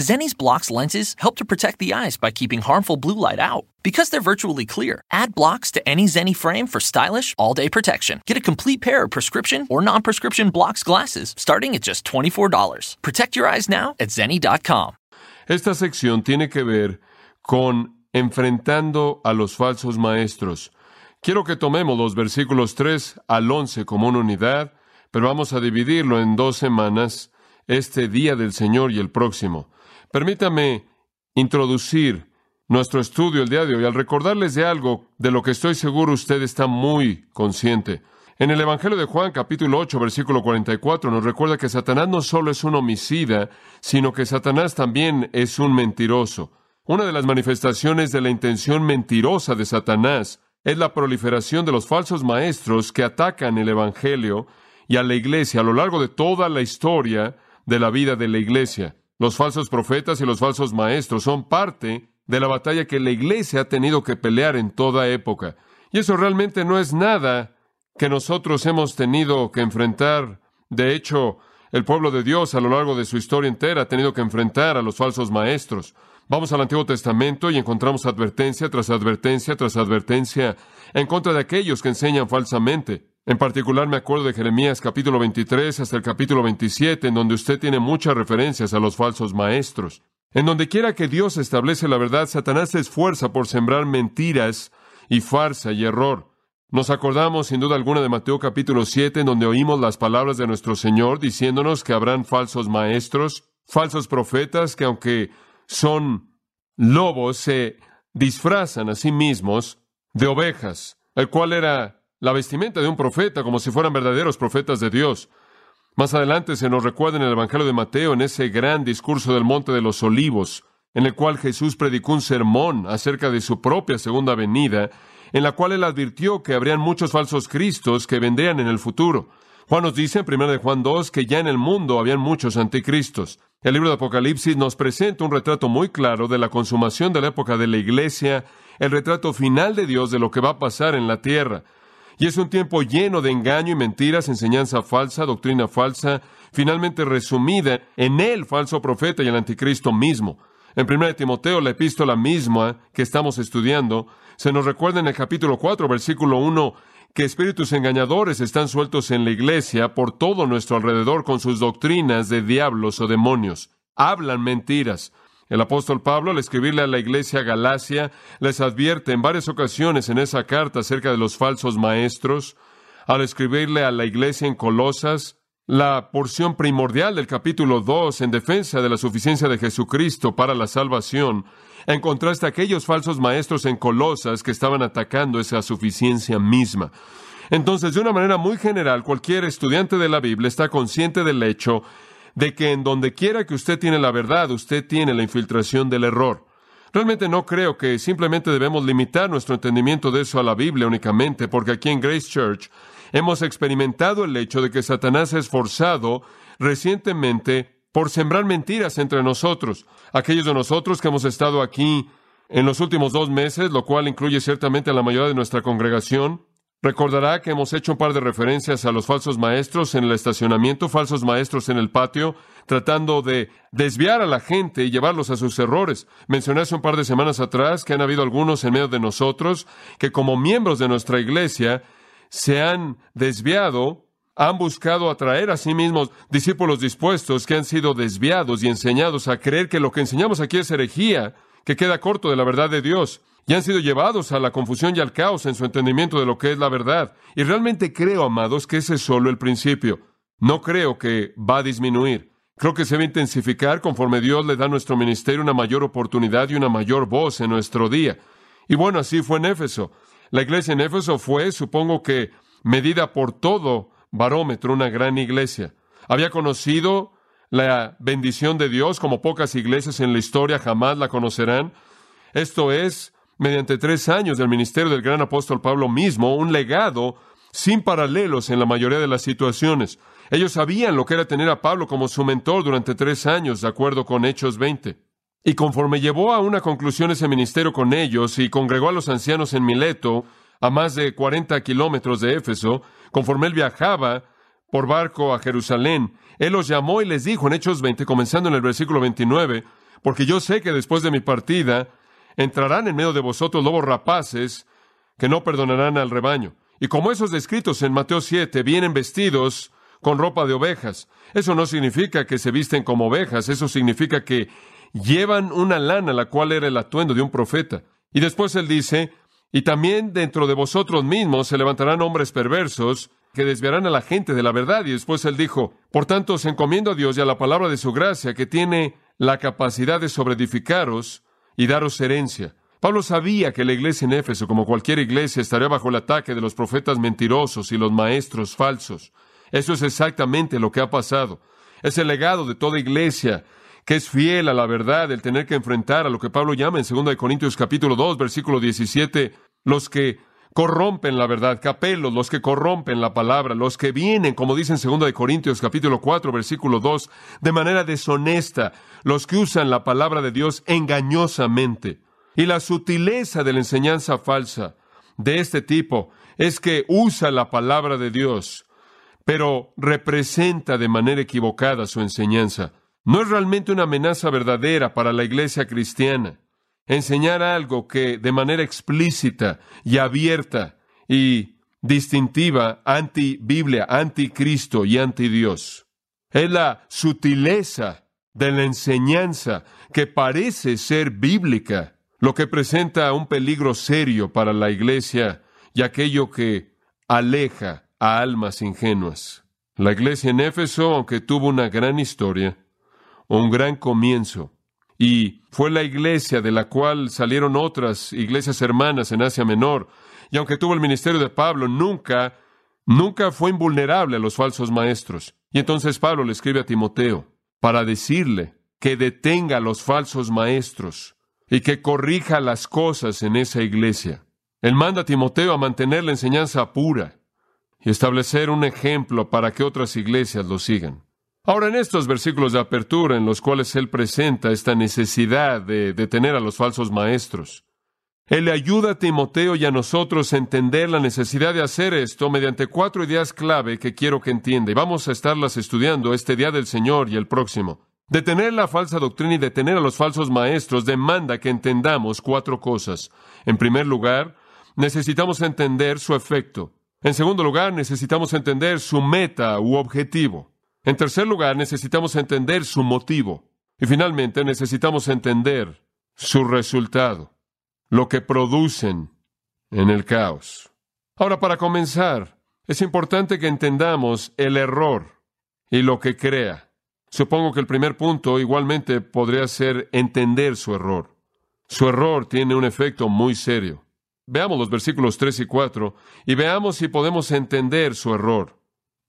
Zenni's blocks lenses help to protect the eyes by keeping harmful blue light out. Because they're virtually clear, add blocks to any Zenni frame for stylish, all day protection. Get a complete pair of prescription or non prescription blocks glasses starting at just $24. Protect your eyes now at Zenni.com. Esta sección tiene que ver con enfrentando a los falsos maestros. Quiero que tomemos los versículos 3 al 11 como una unidad, pero vamos a dividirlo en dos semanas, este día del Señor y el próximo. Permítame introducir nuestro estudio el día de hoy al recordarles de algo de lo que estoy seguro usted está muy consciente. En el Evangelio de Juan capítulo 8 versículo 44 nos recuerda que Satanás no solo es un homicida, sino que Satanás también es un mentiroso. Una de las manifestaciones de la intención mentirosa de Satanás es la proliferación de los falsos maestros que atacan el Evangelio y a la iglesia a lo largo de toda la historia de la vida de la iglesia. Los falsos profetas y los falsos maestros son parte de la batalla que la iglesia ha tenido que pelear en toda época. Y eso realmente no es nada que nosotros hemos tenido que enfrentar. De hecho, el pueblo de Dios a lo largo de su historia entera ha tenido que enfrentar a los falsos maestros. Vamos al Antiguo Testamento y encontramos advertencia tras advertencia tras advertencia en contra de aquellos que enseñan falsamente. En particular me acuerdo de Jeremías capítulo 23 hasta el capítulo 27, en donde usted tiene muchas referencias a los falsos maestros. En donde quiera que Dios establece la verdad, Satanás se esfuerza por sembrar mentiras y farsa y error. Nos acordamos sin duda alguna de Mateo capítulo 7, en donde oímos las palabras de nuestro Señor diciéndonos que habrán falsos maestros, falsos profetas, que aunque son lobos, se disfrazan a sí mismos de ovejas, el cual era la vestimenta de un profeta como si fueran verdaderos profetas de Dios. Más adelante se nos recuerda en el Evangelio de Mateo, en ese gran discurso del Monte de los Olivos, en el cual Jesús predicó un sermón acerca de su propia segunda venida, en la cual él advirtió que habrían muchos falsos cristos que vendrían en el futuro. Juan nos dice en 1 de Juan 2 que ya en el mundo habían muchos anticristos. El libro de Apocalipsis nos presenta un retrato muy claro de la consumación de la época de la iglesia, el retrato final de Dios de lo que va a pasar en la tierra. Y es un tiempo lleno de engaño y mentiras, enseñanza falsa, doctrina falsa, finalmente resumida en el falso profeta y el anticristo mismo. En 1 Timoteo, la epístola misma que estamos estudiando, se nos recuerda en el capítulo 4, versículo 1, que espíritus engañadores están sueltos en la iglesia por todo nuestro alrededor con sus doctrinas de diablos o demonios. Hablan mentiras. El apóstol Pablo, al escribirle a la iglesia Galacia, les advierte en varias ocasiones en esa carta acerca de los falsos maestros. Al escribirle a la iglesia en Colosas, la porción primordial del capítulo 2 en defensa de la suficiencia de Jesucristo para la salvación, en contraste a aquellos falsos maestros en Colosas que estaban atacando esa suficiencia misma. Entonces, de una manera muy general, cualquier estudiante de la Biblia está consciente del hecho de que en donde quiera que usted tiene la verdad, usted tiene la infiltración del error. Realmente no creo que simplemente debemos limitar nuestro entendimiento de eso a la Biblia únicamente, porque aquí en Grace Church hemos experimentado el hecho de que Satanás ha esforzado recientemente por sembrar mentiras entre nosotros. Aquellos de nosotros que hemos estado aquí en los últimos dos meses, lo cual incluye ciertamente a la mayoría de nuestra congregación, Recordará que hemos hecho un par de referencias a los falsos maestros en el estacionamiento, falsos maestros en el patio, tratando de desviar a la gente y llevarlos a sus errores. Mencioné hace un par de semanas atrás que han habido algunos en medio de nosotros que como miembros de nuestra iglesia se han desviado, han buscado atraer a sí mismos discípulos dispuestos que han sido desviados y enseñados a creer que lo que enseñamos aquí es herejía, que queda corto de la verdad de Dios y han sido llevados a la confusión y al caos en su entendimiento de lo que es la verdad. Y realmente creo, amados, que ese es solo el principio. No creo que va a disminuir. Creo que se va a intensificar conforme Dios le da a nuestro ministerio una mayor oportunidad y una mayor voz en nuestro día. Y bueno, así fue en Éfeso. La iglesia en Éfeso fue, supongo que, medida por todo barómetro, una gran iglesia. Había conocido la bendición de Dios como pocas iglesias en la historia jamás la conocerán. Esto es, mediante tres años del ministerio del gran apóstol Pablo mismo, un legado sin paralelos en la mayoría de las situaciones. Ellos sabían lo que era tener a Pablo como su mentor durante tres años, de acuerdo con Hechos 20. Y conforme llevó a una conclusión ese ministerio con ellos y congregó a los ancianos en Mileto, a más de 40 kilómetros de Éfeso, conforme él viajaba por barco a Jerusalén, él los llamó y les dijo en Hechos 20, comenzando en el versículo 29, porque yo sé que después de mi partida entrarán en medio de vosotros lobos rapaces que no perdonarán al rebaño. Y como esos descritos en Mateo 7 vienen vestidos con ropa de ovejas. Eso no significa que se visten como ovejas, eso significa que llevan una lana, la cual era el atuendo de un profeta. Y después él dice, y también dentro de vosotros mismos se levantarán hombres perversos que desviarán a la gente de la verdad. Y después él dijo, por tanto os encomiendo a Dios y a la palabra de su gracia, que tiene la capacidad de sobreedificaros y daros herencia. Pablo sabía que la iglesia en Éfeso, como cualquier iglesia, estaría bajo el ataque de los profetas mentirosos y los maestros falsos. Eso es exactamente lo que ha pasado. Es el legado de toda iglesia que es fiel a la verdad, el tener que enfrentar a lo que Pablo llama en 2 Corintios capítulo 2, versículo 17, los que corrompen la verdad, capelos, los que corrompen la palabra, los que vienen, como dice en 2 Corintios capítulo 4, versículo 2, de manera deshonesta, los que usan la palabra de Dios engañosamente. Y la sutileza de la enseñanza falsa de este tipo es que usa la palabra de Dios pero representa de manera equivocada su enseñanza. No es realmente una amenaza verdadera para la iglesia cristiana. Enseñar algo que de manera explícita y abierta y distintiva anti-Biblia, anti-Cristo y anti-Dios. Es la sutileza de la enseñanza que parece ser bíblica, lo que presenta un peligro serio para la iglesia y aquello que aleja a almas ingenuas. La iglesia en Éfeso, aunque tuvo una gran historia, un gran comienzo, y fue la iglesia de la cual salieron otras iglesias hermanas en Asia Menor, y aunque tuvo el ministerio de Pablo, nunca, nunca fue invulnerable a los falsos maestros. Y entonces Pablo le escribe a Timoteo para decirle que detenga a los falsos maestros y que corrija las cosas en esa iglesia. Él manda a Timoteo a mantener la enseñanza pura, y establecer un ejemplo para que otras iglesias lo sigan. Ahora, en estos versículos de apertura en los cuales él presenta esta necesidad de detener a los falsos maestros, él le ayuda a Timoteo y a nosotros a entender la necesidad de hacer esto mediante cuatro ideas clave que quiero que entienda, y vamos a estarlas estudiando este día del Señor y el próximo. Detener la falsa doctrina y detener a los falsos maestros demanda que entendamos cuatro cosas. En primer lugar, necesitamos entender su efecto. En segundo lugar, necesitamos entender su meta u objetivo. En tercer lugar, necesitamos entender su motivo. Y finalmente, necesitamos entender su resultado, lo que producen en el caos. Ahora, para comenzar, es importante que entendamos el error y lo que crea. Supongo que el primer punto igualmente podría ser entender su error. Su error tiene un efecto muy serio. Veamos los versículos 3 y 4 y veamos si podemos entender su error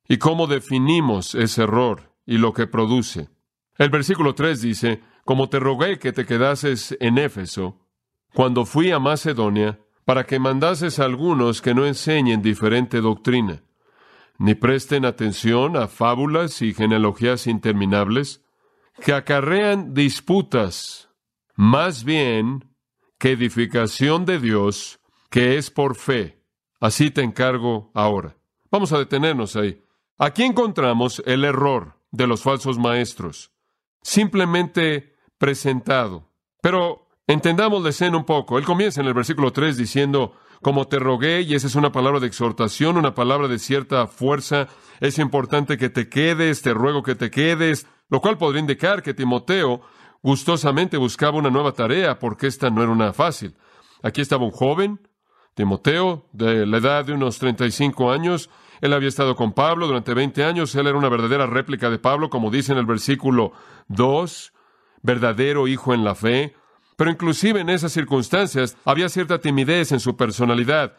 y cómo definimos ese error y lo que produce. El versículo 3 dice, como te rogué que te quedases en Éfeso, cuando fui a Macedonia, para que mandases a algunos que no enseñen diferente doctrina, ni presten atención a fábulas y genealogías interminables, que acarrean disputas, más bien que edificación de Dios, que es por fe. Así te encargo ahora. Vamos a detenernos ahí. Aquí encontramos el error de los falsos maestros, simplemente presentado. Pero entendamos la escena un poco. Él comienza en el versículo 3 diciendo, como te rogué, y esa es una palabra de exhortación, una palabra de cierta fuerza, es importante que te quedes, te ruego que te quedes, lo cual podría indicar que Timoteo gustosamente buscaba una nueva tarea, porque esta no era una fácil. Aquí estaba un joven, Timoteo, de la edad de unos 35 años, él había estado con Pablo durante 20 años, él era una verdadera réplica de Pablo, como dice en el versículo 2, verdadero hijo en la fe. Pero inclusive en esas circunstancias había cierta timidez en su personalidad.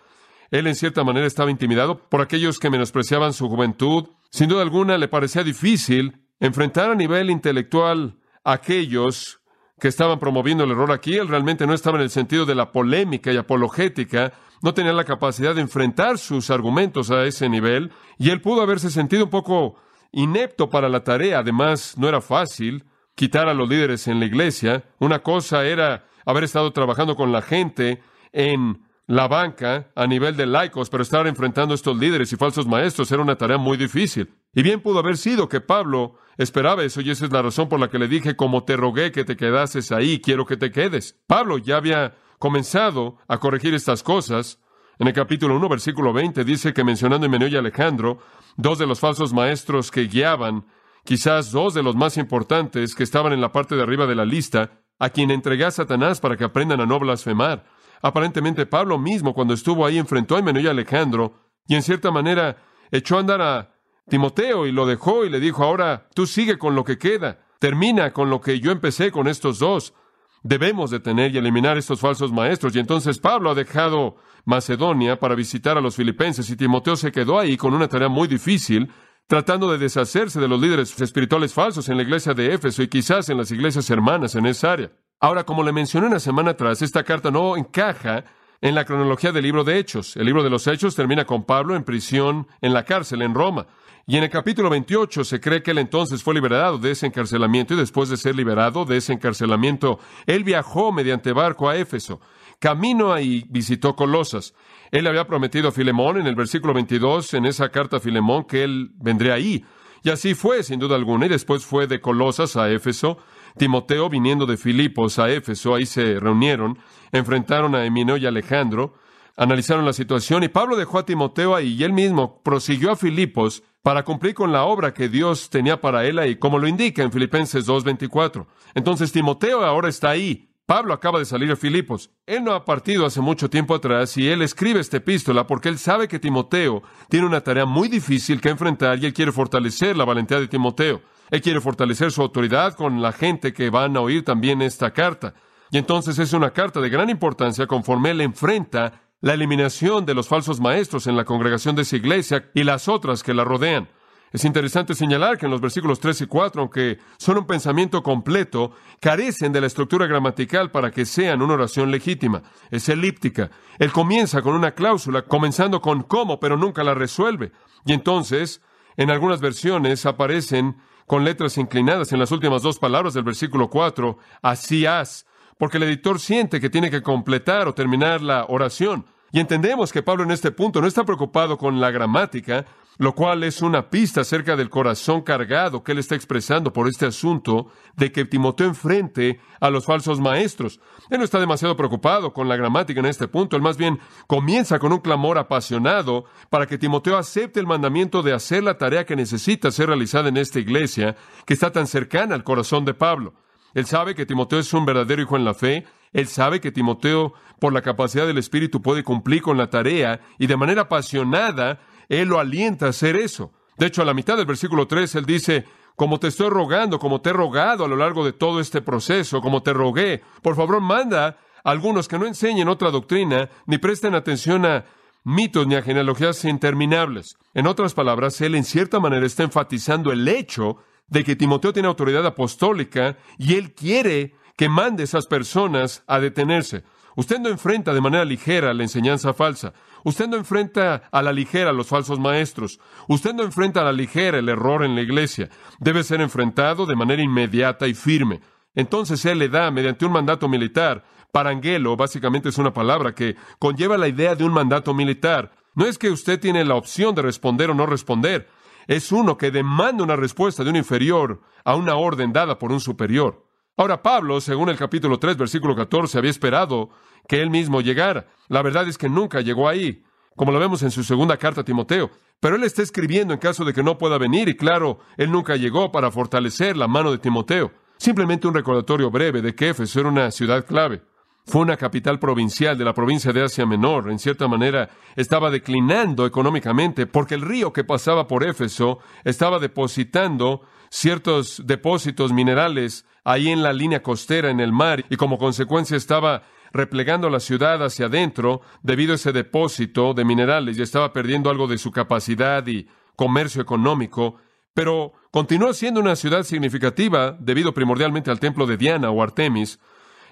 Él en cierta manera estaba intimidado por aquellos que menospreciaban su juventud. Sin duda alguna le parecía difícil enfrentar a nivel intelectual a aquellos que estaban promoviendo el error aquí. Él realmente no estaba en el sentido de la polémica y apologética, no tenía la capacidad de enfrentar sus argumentos a ese nivel, y él pudo haberse sentido un poco inepto para la tarea. Además, no era fácil quitar a los líderes en la iglesia. Una cosa era haber estado trabajando con la gente en la banca a nivel de laicos, pero estar enfrentando a estos líderes y falsos maestros era una tarea muy difícil. Y bien pudo haber sido que Pablo esperaba eso, y esa es la razón por la que le dije, como te rogué que te quedases ahí, quiero que te quedes. Pablo ya había comenzado a corregir estas cosas. En el capítulo 1, versículo 20, dice que mencionando Meneo y Alejandro, dos de los falsos maestros que guiaban, quizás dos de los más importantes que estaban en la parte de arriba de la lista, a quien entregué a Satanás para que aprendan a no blasfemar. Aparentemente Pablo mismo, cuando estuvo ahí, enfrentó a Meneo y Alejandro, y en cierta manera echó a andar a Timoteo y lo dejó y le dijo, ahora tú sigue con lo que queda, termina con lo que yo empecé con estos dos. Debemos detener y eliminar estos falsos maestros. Y entonces Pablo ha dejado Macedonia para visitar a los filipenses y Timoteo se quedó ahí con una tarea muy difícil, tratando de deshacerse de los líderes espirituales falsos en la iglesia de Éfeso y quizás en las iglesias hermanas en esa área. Ahora, como le mencioné una semana atrás, esta carta no encaja en la cronología del libro de Hechos. El libro de los Hechos termina con Pablo en prisión en la cárcel en Roma. Y en el capítulo 28 se cree que él entonces fue liberado de ese encarcelamiento y después de ser liberado de ese encarcelamiento, él viajó mediante barco a Éfeso. Camino ahí visitó Colosas. Él había prometido a Filemón en el versículo 22, en esa carta a Filemón, que él vendría ahí. Y así fue, sin duda alguna, y después fue de Colosas a Éfeso. Timoteo, viniendo de Filipos a Éfeso, ahí se reunieron, enfrentaron a Emineo y Alejandro, analizaron la situación, y Pablo dejó a Timoteo ahí, y él mismo prosiguió a Filipos para cumplir con la obra que Dios tenía para él ahí, como lo indica en Filipenses 2.24. Entonces Timoteo ahora está ahí. Pablo acaba de salir a Filipos. Él no ha partido hace mucho tiempo atrás y él escribe esta epístola porque él sabe que Timoteo tiene una tarea muy difícil que enfrentar y él quiere fortalecer la valentía de Timoteo. Él quiere fortalecer su autoridad con la gente que van a oír también esta carta. Y entonces es una carta de gran importancia conforme él enfrenta la eliminación de los falsos maestros en la congregación de esa iglesia y las otras que la rodean. Es interesante señalar que en los versículos 3 y 4, aunque son un pensamiento completo, carecen de la estructura gramatical para que sean una oración legítima. Es elíptica. Él comienza con una cláusula, comenzando con cómo, pero nunca la resuelve. Y entonces, en algunas versiones aparecen con letras inclinadas en las últimas dos palabras del versículo 4, así haz, porque el editor siente que tiene que completar o terminar la oración. Y entendemos que Pablo en este punto no está preocupado con la gramática, lo cual es una pista acerca del corazón cargado que él está expresando por este asunto de que Timoteo enfrente a los falsos maestros. Él no está demasiado preocupado con la gramática en este punto, él más bien comienza con un clamor apasionado para que Timoteo acepte el mandamiento de hacer la tarea que necesita ser realizada en esta iglesia que está tan cercana al corazón de Pablo. Él sabe que Timoteo es un verdadero hijo en la fe, él sabe que Timoteo, por la capacidad del Espíritu, puede cumplir con la tarea y de manera apasionada él lo alienta a hacer eso. De hecho, a la mitad del versículo 3, Él dice, como te estoy rogando, como te he rogado a lo largo de todo este proceso, como te rogué, por favor manda a algunos que no enseñen otra doctrina, ni presten atención a mitos ni a genealogías interminables. En otras palabras, Él en cierta manera está enfatizando el hecho de que Timoteo tiene autoridad apostólica y Él quiere que mande esas personas a detenerse. Usted no enfrenta de manera ligera la enseñanza falsa. Usted no enfrenta a la ligera los falsos maestros. Usted no enfrenta a la ligera el error en la iglesia. Debe ser enfrentado de manera inmediata y firme. Entonces Él le da, mediante un mandato militar, parangelo, básicamente es una palabra que conlleva la idea de un mandato militar. No es que usted tiene la opción de responder o no responder. Es uno que demanda una respuesta de un inferior a una orden dada por un superior. Ahora Pablo, según el capítulo 3, versículo 14, había esperado que él mismo llegara. La verdad es que nunca llegó ahí, como lo vemos en su segunda carta a Timoteo. Pero él está escribiendo en caso de que no pueda venir y claro, él nunca llegó para fortalecer la mano de Timoteo. Simplemente un recordatorio breve de que Éfeso era una ciudad clave. Fue una capital provincial de la provincia de Asia Menor. En cierta manera, estaba declinando económicamente porque el río que pasaba por Éfeso estaba depositando ciertos depósitos minerales ahí en la línea costera en el mar y como consecuencia estaba replegando la ciudad hacia adentro debido a ese depósito de minerales y estaba perdiendo algo de su capacidad y comercio económico. Pero continuó siendo una ciudad significativa debido primordialmente al templo de Diana o Artemis.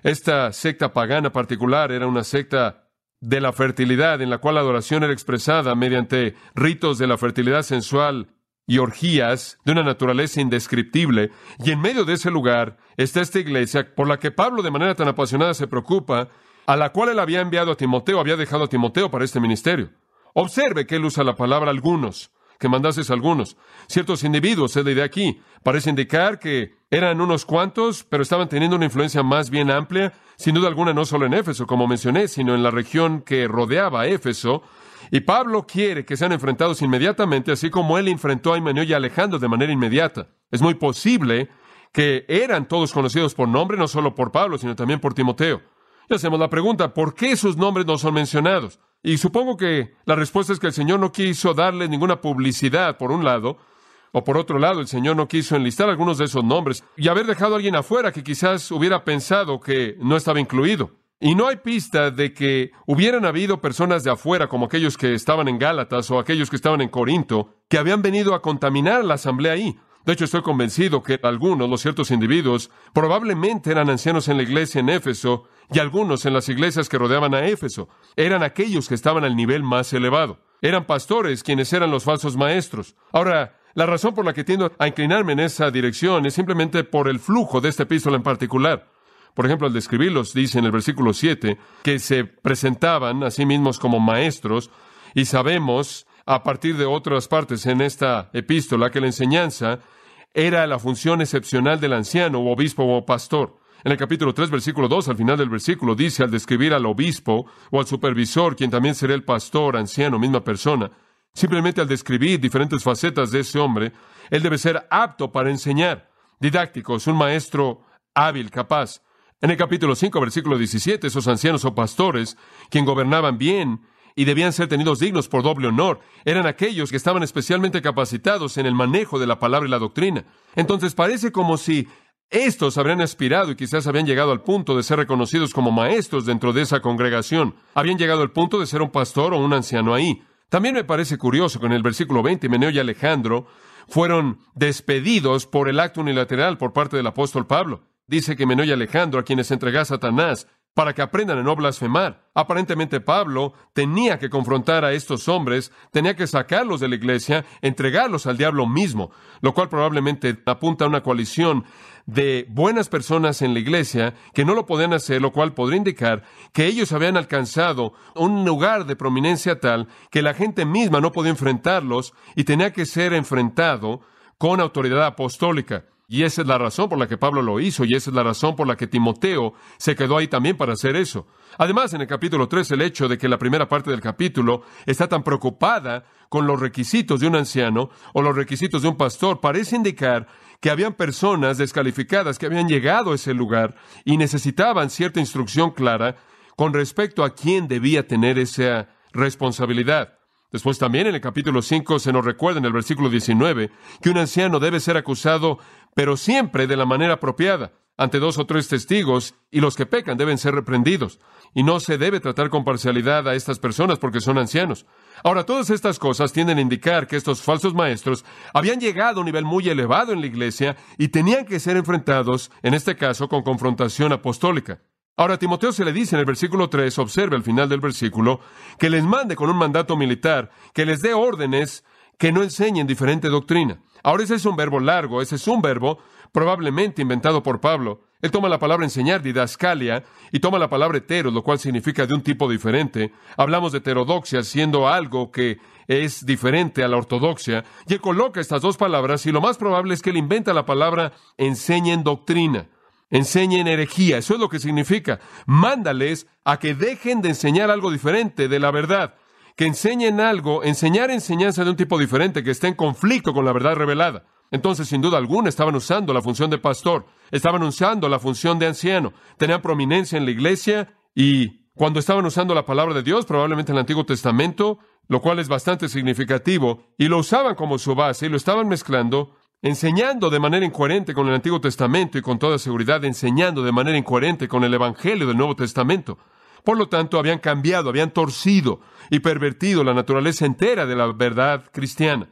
Esta secta pagana particular era una secta de la fertilidad en la cual la adoración era expresada mediante ritos de la fertilidad sensual y orgías de una naturaleza indescriptible. Y en medio de ese lugar está esta iglesia por la que Pablo de manera tan apasionada se preocupa, a la cual él había enviado a Timoteo, había dejado a Timoteo para este ministerio. Observe que él usa la palabra algunos, que mandases algunos. Ciertos individuos, es la idea aquí, parece indicar que eran unos cuantos, pero estaban teniendo una influencia más bien amplia, sin duda alguna no solo en Éfeso, como mencioné, sino en la región que rodeaba Éfeso, y Pablo quiere que sean enfrentados inmediatamente, así como él enfrentó a Himeneo y Alejandro de manera inmediata. Es muy posible que eran todos conocidos por nombre, no solo por Pablo, sino también por Timoteo. Y hacemos la pregunta, ¿por qué sus nombres no son mencionados? Y supongo que la respuesta es que el Señor no quiso darle ninguna publicidad, por un lado, o por otro lado, el Señor no quiso enlistar algunos de esos nombres y haber dejado a alguien afuera que quizás hubiera pensado que no estaba incluido. Y no hay pista de que hubieran habido personas de afuera, como aquellos que estaban en Gálatas o aquellos que estaban en Corinto, que habían venido a contaminar la asamblea ahí. De hecho, estoy convencido que algunos, los ciertos individuos, probablemente eran ancianos en la iglesia en Éfeso y algunos en las iglesias que rodeaban a Éfeso. Eran aquellos que estaban al nivel más elevado. Eran pastores quienes eran los falsos maestros. Ahora, la razón por la que tiendo a inclinarme en esa dirección es simplemente por el flujo de esta epístola en particular. Por ejemplo, al describirlos, dice en el versículo 7 que se presentaban a sí mismos como maestros y sabemos a partir de otras partes en esta epístola que la enseñanza era la función excepcional del anciano o obispo o pastor. En el capítulo 3, versículo 2, al final del versículo, dice al describir al obispo o al supervisor, quien también será el pastor, anciano, misma persona, simplemente al describir diferentes facetas de ese hombre, él debe ser apto para enseñar, didáctico, es un maestro hábil, capaz. En el capítulo 5, versículo 17, esos ancianos o pastores, quien gobernaban bien y debían ser tenidos dignos por doble honor, eran aquellos que estaban especialmente capacitados en el manejo de la palabra y la doctrina. Entonces parece como si estos habrían aspirado y quizás habían llegado al punto de ser reconocidos como maestros dentro de esa congregación. Habían llegado al punto de ser un pastor o un anciano ahí. También me parece curioso que en el versículo 20 Meneo y Alejandro fueron despedidos por el acto unilateral por parte del apóstol Pablo. Dice que Meneo y Alejandro, a quienes entregó a Satanás, para que aprendan a no blasfemar. Aparentemente Pablo tenía que confrontar a estos hombres, tenía que sacarlos de la iglesia, entregarlos al diablo mismo, lo cual probablemente apunta a una coalición de buenas personas en la iglesia que no lo podían hacer, lo cual podría indicar que ellos habían alcanzado un lugar de prominencia tal que la gente misma no podía enfrentarlos y tenía que ser enfrentado con autoridad apostólica. Y esa es la razón por la que Pablo lo hizo, y esa es la razón por la que Timoteo se quedó ahí también para hacer eso. Además, en el capítulo 3, el hecho de que la primera parte del capítulo está tan preocupada con los requisitos de un anciano o los requisitos de un pastor parece indicar que habían personas descalificadas que habían llegado a ese lugar y necesitaban cierta instrucción clara con respecto a quién debía tener esa responsabilidad. Después también en el capítulo 5 se nos recuerda en el versículo 19 que un anciano debe ser acusado, pero siempre de la manera apropiada, ante dos o tres testigos, y los que pecan deben ser reprendidos. Y no se debe tratar con parcialidad a estas personas porque son ancianos. Ahora, todas estas cosas tienden a indicar que estos falsos maestros habían llegado a un nivel muy elevado en la iglesia y tenían que ser enfrentados, en este caso, con confrontación apostólica. Ahora, a Timoteo se le dice en el versículo 3, observe al final del versículo, que les mande con un mandato militar, que les dé órdenes que no enseñen diferente doctrina. Ahora ese es un verbo largo, ese es un verbo probablemente inventado por Pablo. Él toma la palabra enseñar, didascalia, y toma la palabra hetero, lo cual significa de un tipo diferente. Hablamos de heterodoxia siendo algo que es diferente a la ortodoxia, y él coloca estas dos palabras, y lo más probable es que él inventa la palabra enseñen doctrina enseñen herejía. Eso es lo que significa. Mándales a que dejen de enseñar algo diferente de la verdad. Que enseñen algo, enseñar enseñanza de un tipo diferente que esté en conflicto con la verdad revelada. Entonces, sin duda alguna, estaban usando la función de pastor, estaban usando la función de anciano, tenían prominencia en la iglesia y cuando estaban usando la palabra de Dios, probablemente en el Antiguo Testamento, lo cual es bastante significativo, y lo usaban como su base y lo estaban mezclando enseñando de manera incoherente con el Antiguo Testamento y con toda seguridad enseñando de manera incoherente con el Evangelio del Nuevo Testamento. Por lo tanto, habían cambiado, habían torcido y pervertido la naturaleza entera de la verdad cristiana.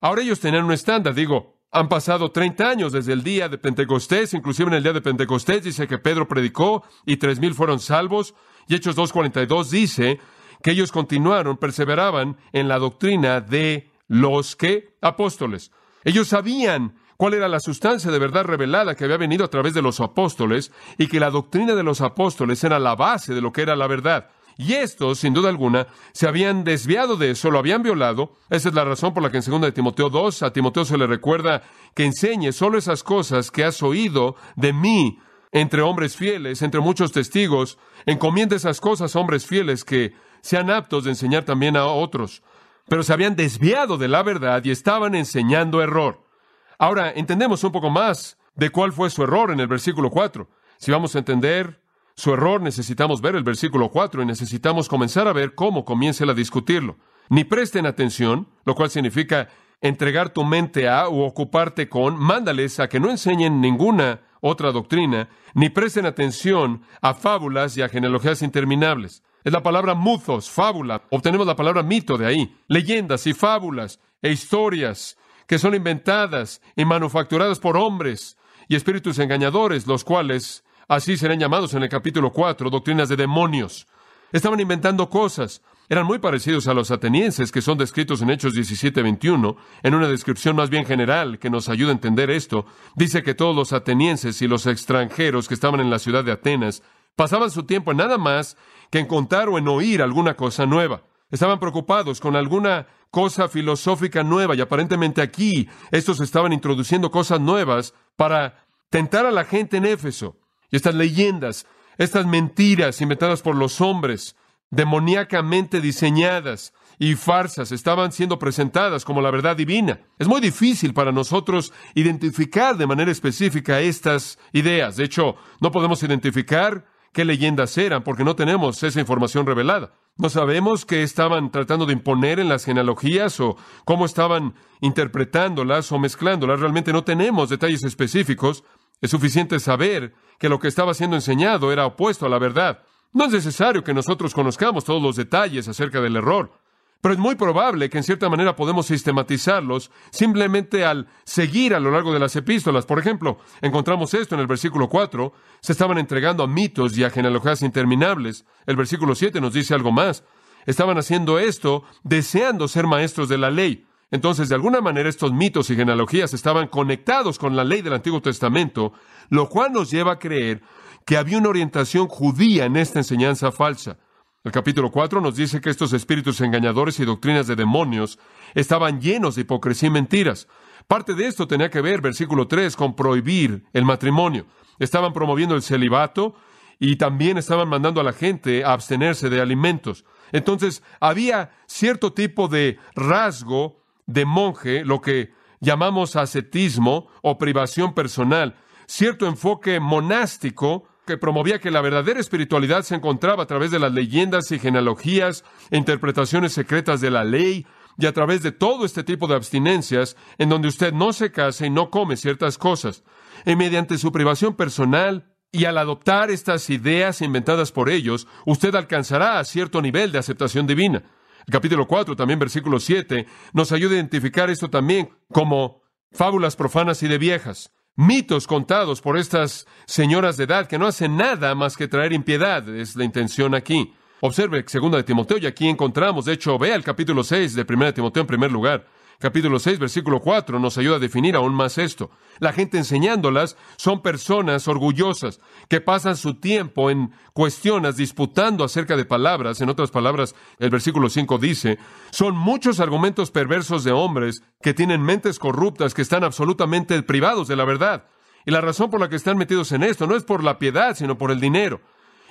Ahora ellos tenían un estándar, digo, Han pasado 30 años desde el día de Pentecostés, inclusive en el día de Pentecostés dice que Pedro predicó y tres mil fueron salvos. Y Hechos 2.42 dice que ellos continuaron, perseveraban en la doctrina de los que apóstoles. Ellos sabían cuál era la sustancia de verdad revelada que había venido a través de los apóstoles y que la doctrina de los apóstoles era la base de lo que era la verdad. Y estos, sin duda alguna, se habían desviado de eso, lo habían violado. Esa es la razón por la que en 2 de Timoteo 2 a Timoteo se le recuerda que enseñe solo esas cosas que has oído de mí entre hombres fieles, entre muchos testigos. Encomienda esas cosas a hombres fieles que sean aptos de enseñar también a otros. Pero se habían desviado de la verdad y estaban enseñando error. Ahora, entendemos un poco más de cuál fue su error en el versículo 4. Si vamos a entender su error, necesitamos ver el versículo 4 y necesitamos comenzar a ver cómo comienza a discutirlo. Ni presten atención, lo cual significa entregar tu mente a o ocuparte con, mándales a que no enseñen ninguna otra doctrina, ni presten atención a fábulas y a genealogías interminables. Es la palabra muthos, fábula. Obtenemos la palabra mito de ahí. Leyendas y fábulas e historias que son inventadas y manufacturadas por hombres y espíritus engañadores, los cuales Así serán llamados en el capítulo 4, doctrinas de demonios. Estaban inventando cosas. Eran muy parecidos a los atenienses que son descritos en Hechos 17-21, en una descripción más bien general que nos ayuda a entender esto. Dice que todos los atenienses y los extranjeros que estaban en la ciudad de Atenas pasaban su tiempo en nada más que en contar o en oír alguna cosa nueva. Estaban preocupados con alguna cosa filosófica nueva y aparentemente aquí estos estaban introduciendo cosas nuevas para tentar a la gente en Éfeso. Y estas leyendas, estas mentiras inventadas por los hombres, demoníacamente diseñadas y farsas, estaban siendo presentadas como la verdad divina. Es muy difícil para nosotros identificar de manera específica estas ideas. De hecho, no podemos identificar qué leyendas eran porque no tenemos esa información revelada. No sabemos qué estaban tratando de imponer en las genealogías o cómo estaban interpretándolas o mezclándolas. Realmente no tenemos detalles específicos. Es suficiente saber que lo que estaba siendo enseñado era opuesto a la verdad. No es necesario que nosotros conozcamos todos los detalles acerca del error, pero es muy probable que en cierta manera podemos sistematizarlos simplemente al seguir a lo largo de las epístolas. Por ejemplo, encontramos esto en el versículo 4, se estaban entregando a mitos y a genealogías interminables. El versículo 7 nos dice algo más. Estaban haciendo esto deseando ser maestros de la ley. Entonces, de alguna manera, estos mitos y genealogías estaban conectados con la ley del Antiguo Testamento, lo cual nos lleva a creer que había una orientación judía en esta enseñanza falsa. El capítulo 4 nos dice que estos espíritus engañadores y doctrinas de demonios estaban llenos de hipocresía y mentiras. Parte de esto tenía que ver, versículo 3, con prohibir el matrimonio. Estaban promoviendo el celibato y también estaban mandando a la gente a abstenerse de alimentos. Entonces, había cierto tipo de rasgo de monje, lo que llamamos ascetismo o privación personal, cierto enfoque monástico que promovía que la verdadera espiritualidad se encontraba a través de las leyendas y genealogías e interpretaciones secretas de la ley y a través de todo este tipo de abstinencias en donde usted no se casa y no come ciertas cosas. Y mediante su privación personal y al adoptar estas ideas inventadas por ellos, usted alcanzará cierto nivel de aceptación divina. El capítulo 4, también versículo 7, nos ayuda a identificar esto también como fábulas profanas y de viejas, mitos contados por estas señoras de edad que no hacen nada más que traer impiedad, es la intención aquí. Observe segunda de Timoteo y aquí encontramos, de hecho, vea el capítulo 6 de primera de Timoteo en primer lugar capítulo 6, versículo 4 nos ayuda a definir aún más esto. La gente enseñándolas son personas orgullosas que pasan su tiempo en cuestiones disputando acerca de palabras. En otras palabras, el versículo 5 dice, son muchos argumentos perversos de hombres que tienen mentes corruptas que están absolutamente privados de la verdad. Y la razón por la que están metidos en esto no es por la piedad, sino por el dinero.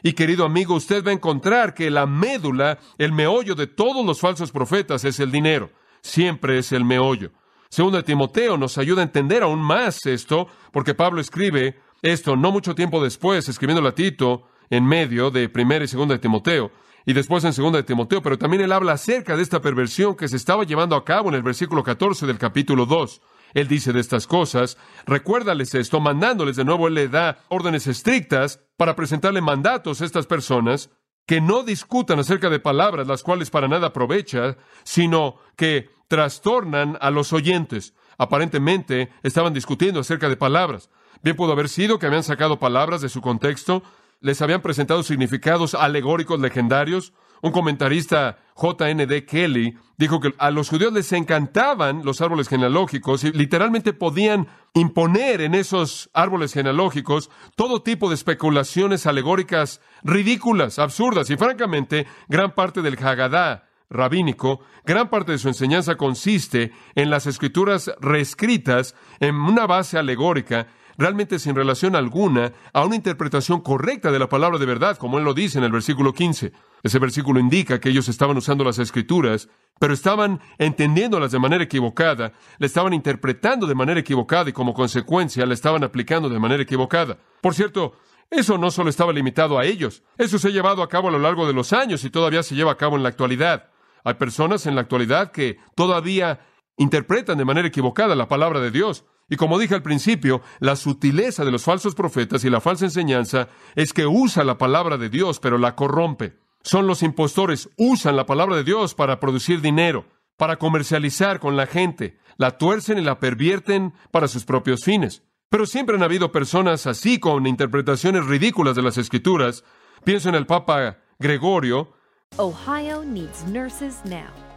Y querido amigo, usted va a encontrar que la médula, el meollo de todos los falsos profetas es el dinero siempre es el meollo. Segundo Timoteo nos ayuda a entender aún más esto, porque Pablo escribe esto no mucho tiempo después, escribiendo a Tito en medio de primera y segunda de Timoteo, y después en segunda de Timoteo, pero también él habla acerca de esta perversión que se estaba llevando a cabo en el versículo 14 del capítulo 2. Él dice de estas cosas, recuérdales esto, mandándoles de nuevo, él le da órdenes estrictas para presentarle mandatos a estas personas que no discutan acerca de palabras las cuales para nada aprovechan, sino que trastornan a los oyentes. aparentemente estaban discutiendo acerca de palabras. Bien pudo haber sido que habían sacado palabras de su contexto, les habían presentado significados alegóricos legendarios. Un comentarista, J.N.D. Kelly, dijo que a los judíos les encantaban los árboles genealógicos y literalmente podían imponer en esos árboles genealógicos todo tipo de especulaciones alegóricas ridículas, absurdas y francamente gran parte del Haggadah rabínico, gran parte de su enseñanza consiste en las escrituras reescritas en una base alegórica realmente sin relación alguna a una interpretación correcta de la palabra de verdad, como él lo dice en el versículo 15. Ese versículo indica que ellos estaban usando las escrituras, pero estaban entendiéndolas de manera equivocada, le estaban interpretando de manera equivocada y como consecuencia le estaban aplicando de manera equivocada. Por cierto, eso no solo estaba limitado a ellos, eso se ha llevado a cabo a lo largo de los años y todavía se lleva a cabo en la actualidad. Hay personas en la actualidad que todavía interpretan de manera equivocada la palabra de Dios. Y como dije al principio, la sutileza de los falsos profetas y la falsa enseñanza es que usa la palabra de Dios, pero la corrompe. Son los impostores, usan la palabra de Dios para producir dinero, para comercializar con la gente, la tuercen y la pervierten para sus propios fines. Pero siempre han habido personas así con interpretaciones ridículas de las escrituras. Pienso en el Papa Gregorio, Ohio needs nurses now.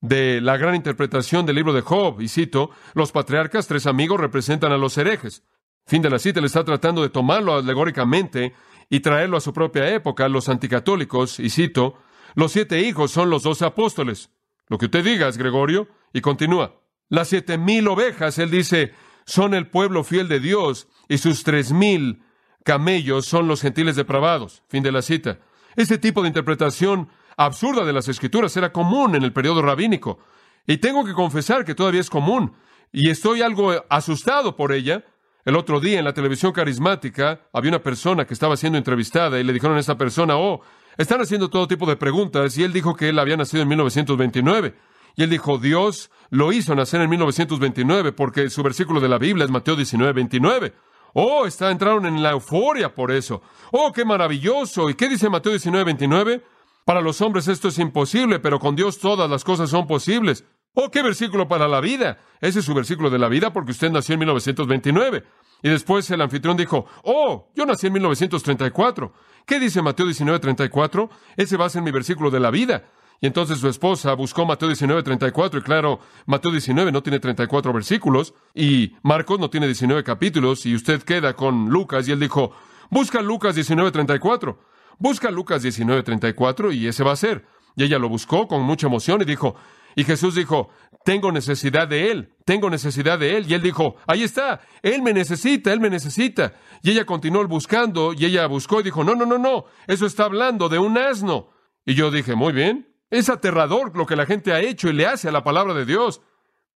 De la gran interpretación del libro de Job, y cito, los patriarcas, tres amigos, representan a los herejes. Fin de la cita, le está tratando de tomarlo alegóricamente y traerlo a su propia época, los anticatólicos, y cito, los siete hijos son los doce apóstoles. Lo que usted diga es Gregorio, y continúa. Las siete mil ovejas, él dice, son el pueblo fiel de Dios, y sus tres mil camellos son los gentiles depravados. Fin de la cita. Este tipo de interpretación absurda de las escrituras era común en el periodo rabínico. Y tengo que confesar que todavía es común. Y estoy algo asustado por ella. El otro día en la televisión carismática había una persona que estaba siendo entrevistada y le dijeron a esa persona, oh, están haciendo todo tipo de preguntas. Y él dijo que él había nacido en 1929. Y él dijo, Dios lo hizo nacer en 1929 porque su versículo de la Biblia es Mateo 19, 29. Oh, está, entraron en la euforia por eso. Oh, qué maravilloso. ¿Y qué dice Mateo 19, 29? Para los hombres esto es imposible, pero con Dios todas las cosas son posibles. Oh, qué versículo para la vida. Ese es su versículo de la vida porque usted nació en 1929. Y después el anfitrión dijo, oh, yo nací en 1934. ¿Qué dice Mateo 19:34? Ese va a ser mi versículo de la vida. Y entonces su esposa buscó Mateo 19:34 y claro, Mateo 19 no tiene 34 versículos y Marcos no tiene 19 capítulos y usted queda con Lucas y él dijo, busca Lucas 19:34. Busca Lucas 19:34 y ese va a ser. Y ella lo buscó con mucha emoción y dijo, y Jesús dijo, tengo necesidad de él, tengo necesidad de él. Y él dijo, ahí está, él me necesita, él me necesita. Y ella continuó buscando y ella buscó y dijo, no, no, no, no, eso está hablando de un asno. Y yo dije, muy bien, es aterrador lo que la gente ha hecho y le hace a la palabra de Dios.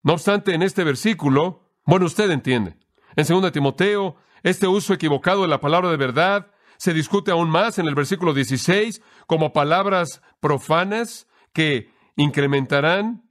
No obstante, en este versículo, bueno, usted entiende. En 2 Timoteo, este uso equivocado de la palabra de verdad se discute aún más en el versículo 16 como palabras profanas que incrementarán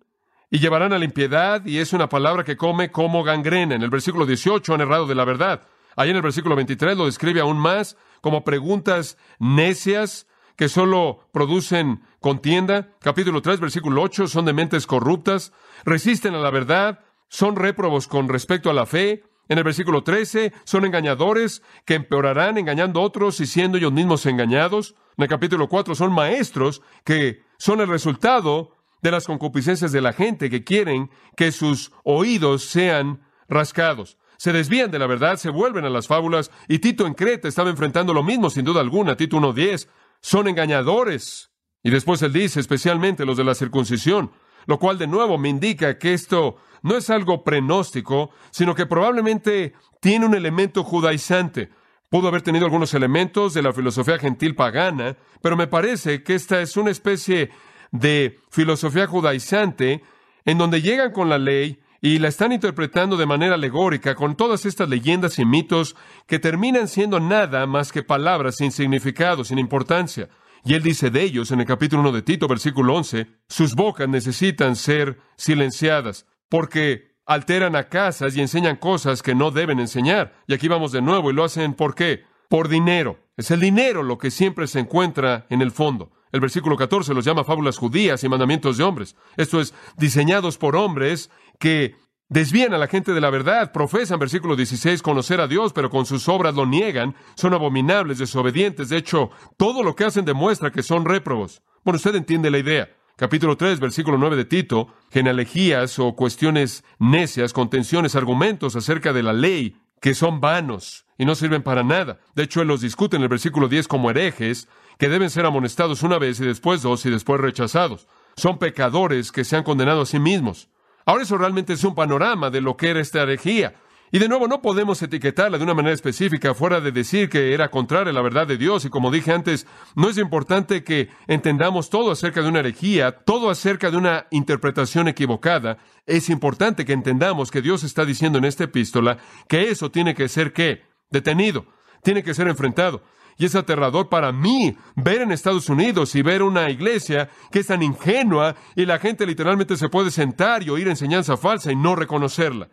y llevarán a la impiedad, y es una palabra que come como gangrena. En el versículo 18 han errado de la verdad. Ahí en el versículo 23 lo describe aún más como preguntas necias que solo producen contienda. Capítulo 3, versículo 8, son de mentes corruptas, resisten a la verdad, son réprobos con respecto a la fe, en el versículo 13, son engañadores que empeorarán engañando a otros y siendo ellos mismos engañados. En el capítulo 4 son maestros que son el resultado de las concupiscencias de la gente que quieren que sus oídos sean rascados. se desvían de la verdad, se vuelven a las fábulas, y Tito en Creta estaba enfrentando lo mismo, sin duda alguna, Tito 1.10, son engañadores. Y después él dice, especialmente los de la circuncisión, lo cual de nuevo me indica que esto no es algo prenóstico, sino que probablemente tiene un elemento judaizante. Pudo haber tenido algunos elementos de la filosofía gentil pagana, pero me parece que esta es una especie de filosofía judaizante en donde llegan con la ley y la están interpretando de manera alegórica con todas estas leyendas y mitos que terminan siendo nada más que palabras sin significado, sin importancia. Y él dice de ellos en el capítulo 1 de Tito, versículo 11, sus bocas necesitan ser silenciadas, porque alteran a casas y enseñan cosas que no deben enseñar. Y aquí vamos de nuevo y lo hacen ¿por qué? Por dinero. Es el dinero lo que siempre se encuentra en el fondo. El versículo 14 los llama fábulas judías y mandamientos de hombres. Esto es, diseñados por hombres que desvían a la gente de la verdad, profesan, versículo 16, conocer a Dios, pero con sus obras lo niegan, son abominables, desobedientes. De hecho, todo lo que hacen demuestra que son réprobos. Bueno, usted entiende la idea. Capítulo 3, versículo 9 de Tito, genealogías o cuestiones necias, contenciones, argumentos acerca de la ley que son vanos y no sirven para nada. De hecho, él los discute en el versículo 10 como herejes, que deben ser amonestados una vez y después dos y después rechazados. Son pecadores que se han condenado a sí mismos. Ahora eso realmente es un panorama de lo que era esta herejía. Y de nuevo, no podemos etiquetarla de una manera específica fuera de decir que era contraria a la verdad de Dios. Y como dije antes, no es importante que entendamos todo acerca de una herejía, todo acerca de una interpretación equivocada. Es importante que entendamos que Dios está diciendo en esta epístola que eso tiene que ser qué? Detenido, tiene que ser enfrentado. Y es aterrador para mí ver en Estados Unidos y ver una iglesia que es tan ingenua y la gente literalmente se puede sentar y oír enseñanza falsa y no reconocerla.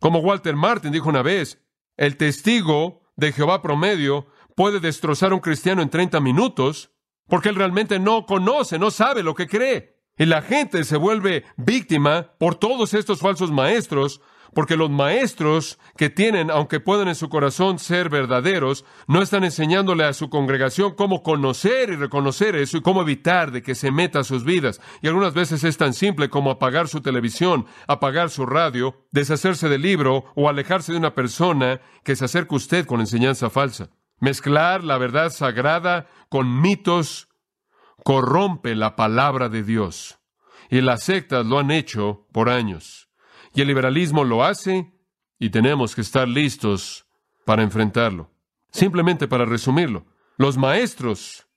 Como Walter Martin dijo una vez, el testigo de Jehová promedio puede destrozar a un cristiano en 30 minutos porque él realmente no conoce, no sabe lo que cree. Y la gente se vuelve víctima por todos estos falsos maestros porque los maestros que tienen, aunque puedan en su corazón ser verdaderos, no están enseñándole a su congregación cómo conocer y reconocer eso y cómo evitar de que se meta a sus vidas. Y algunas veces es tan simple como apagar su televisión, apagar su radio, deshacerse del libro o alejarse de una persona que se acerque a usted con enseñanza falsa. Mezclar la verdad sagrada con mitos corrompe la palabra de Dios. Y las sectas lo han hecho por años. Y el liberalismo lo hace y tenemos que estar listos para enfrentarlo. Simplemente para resumirlo, los maestros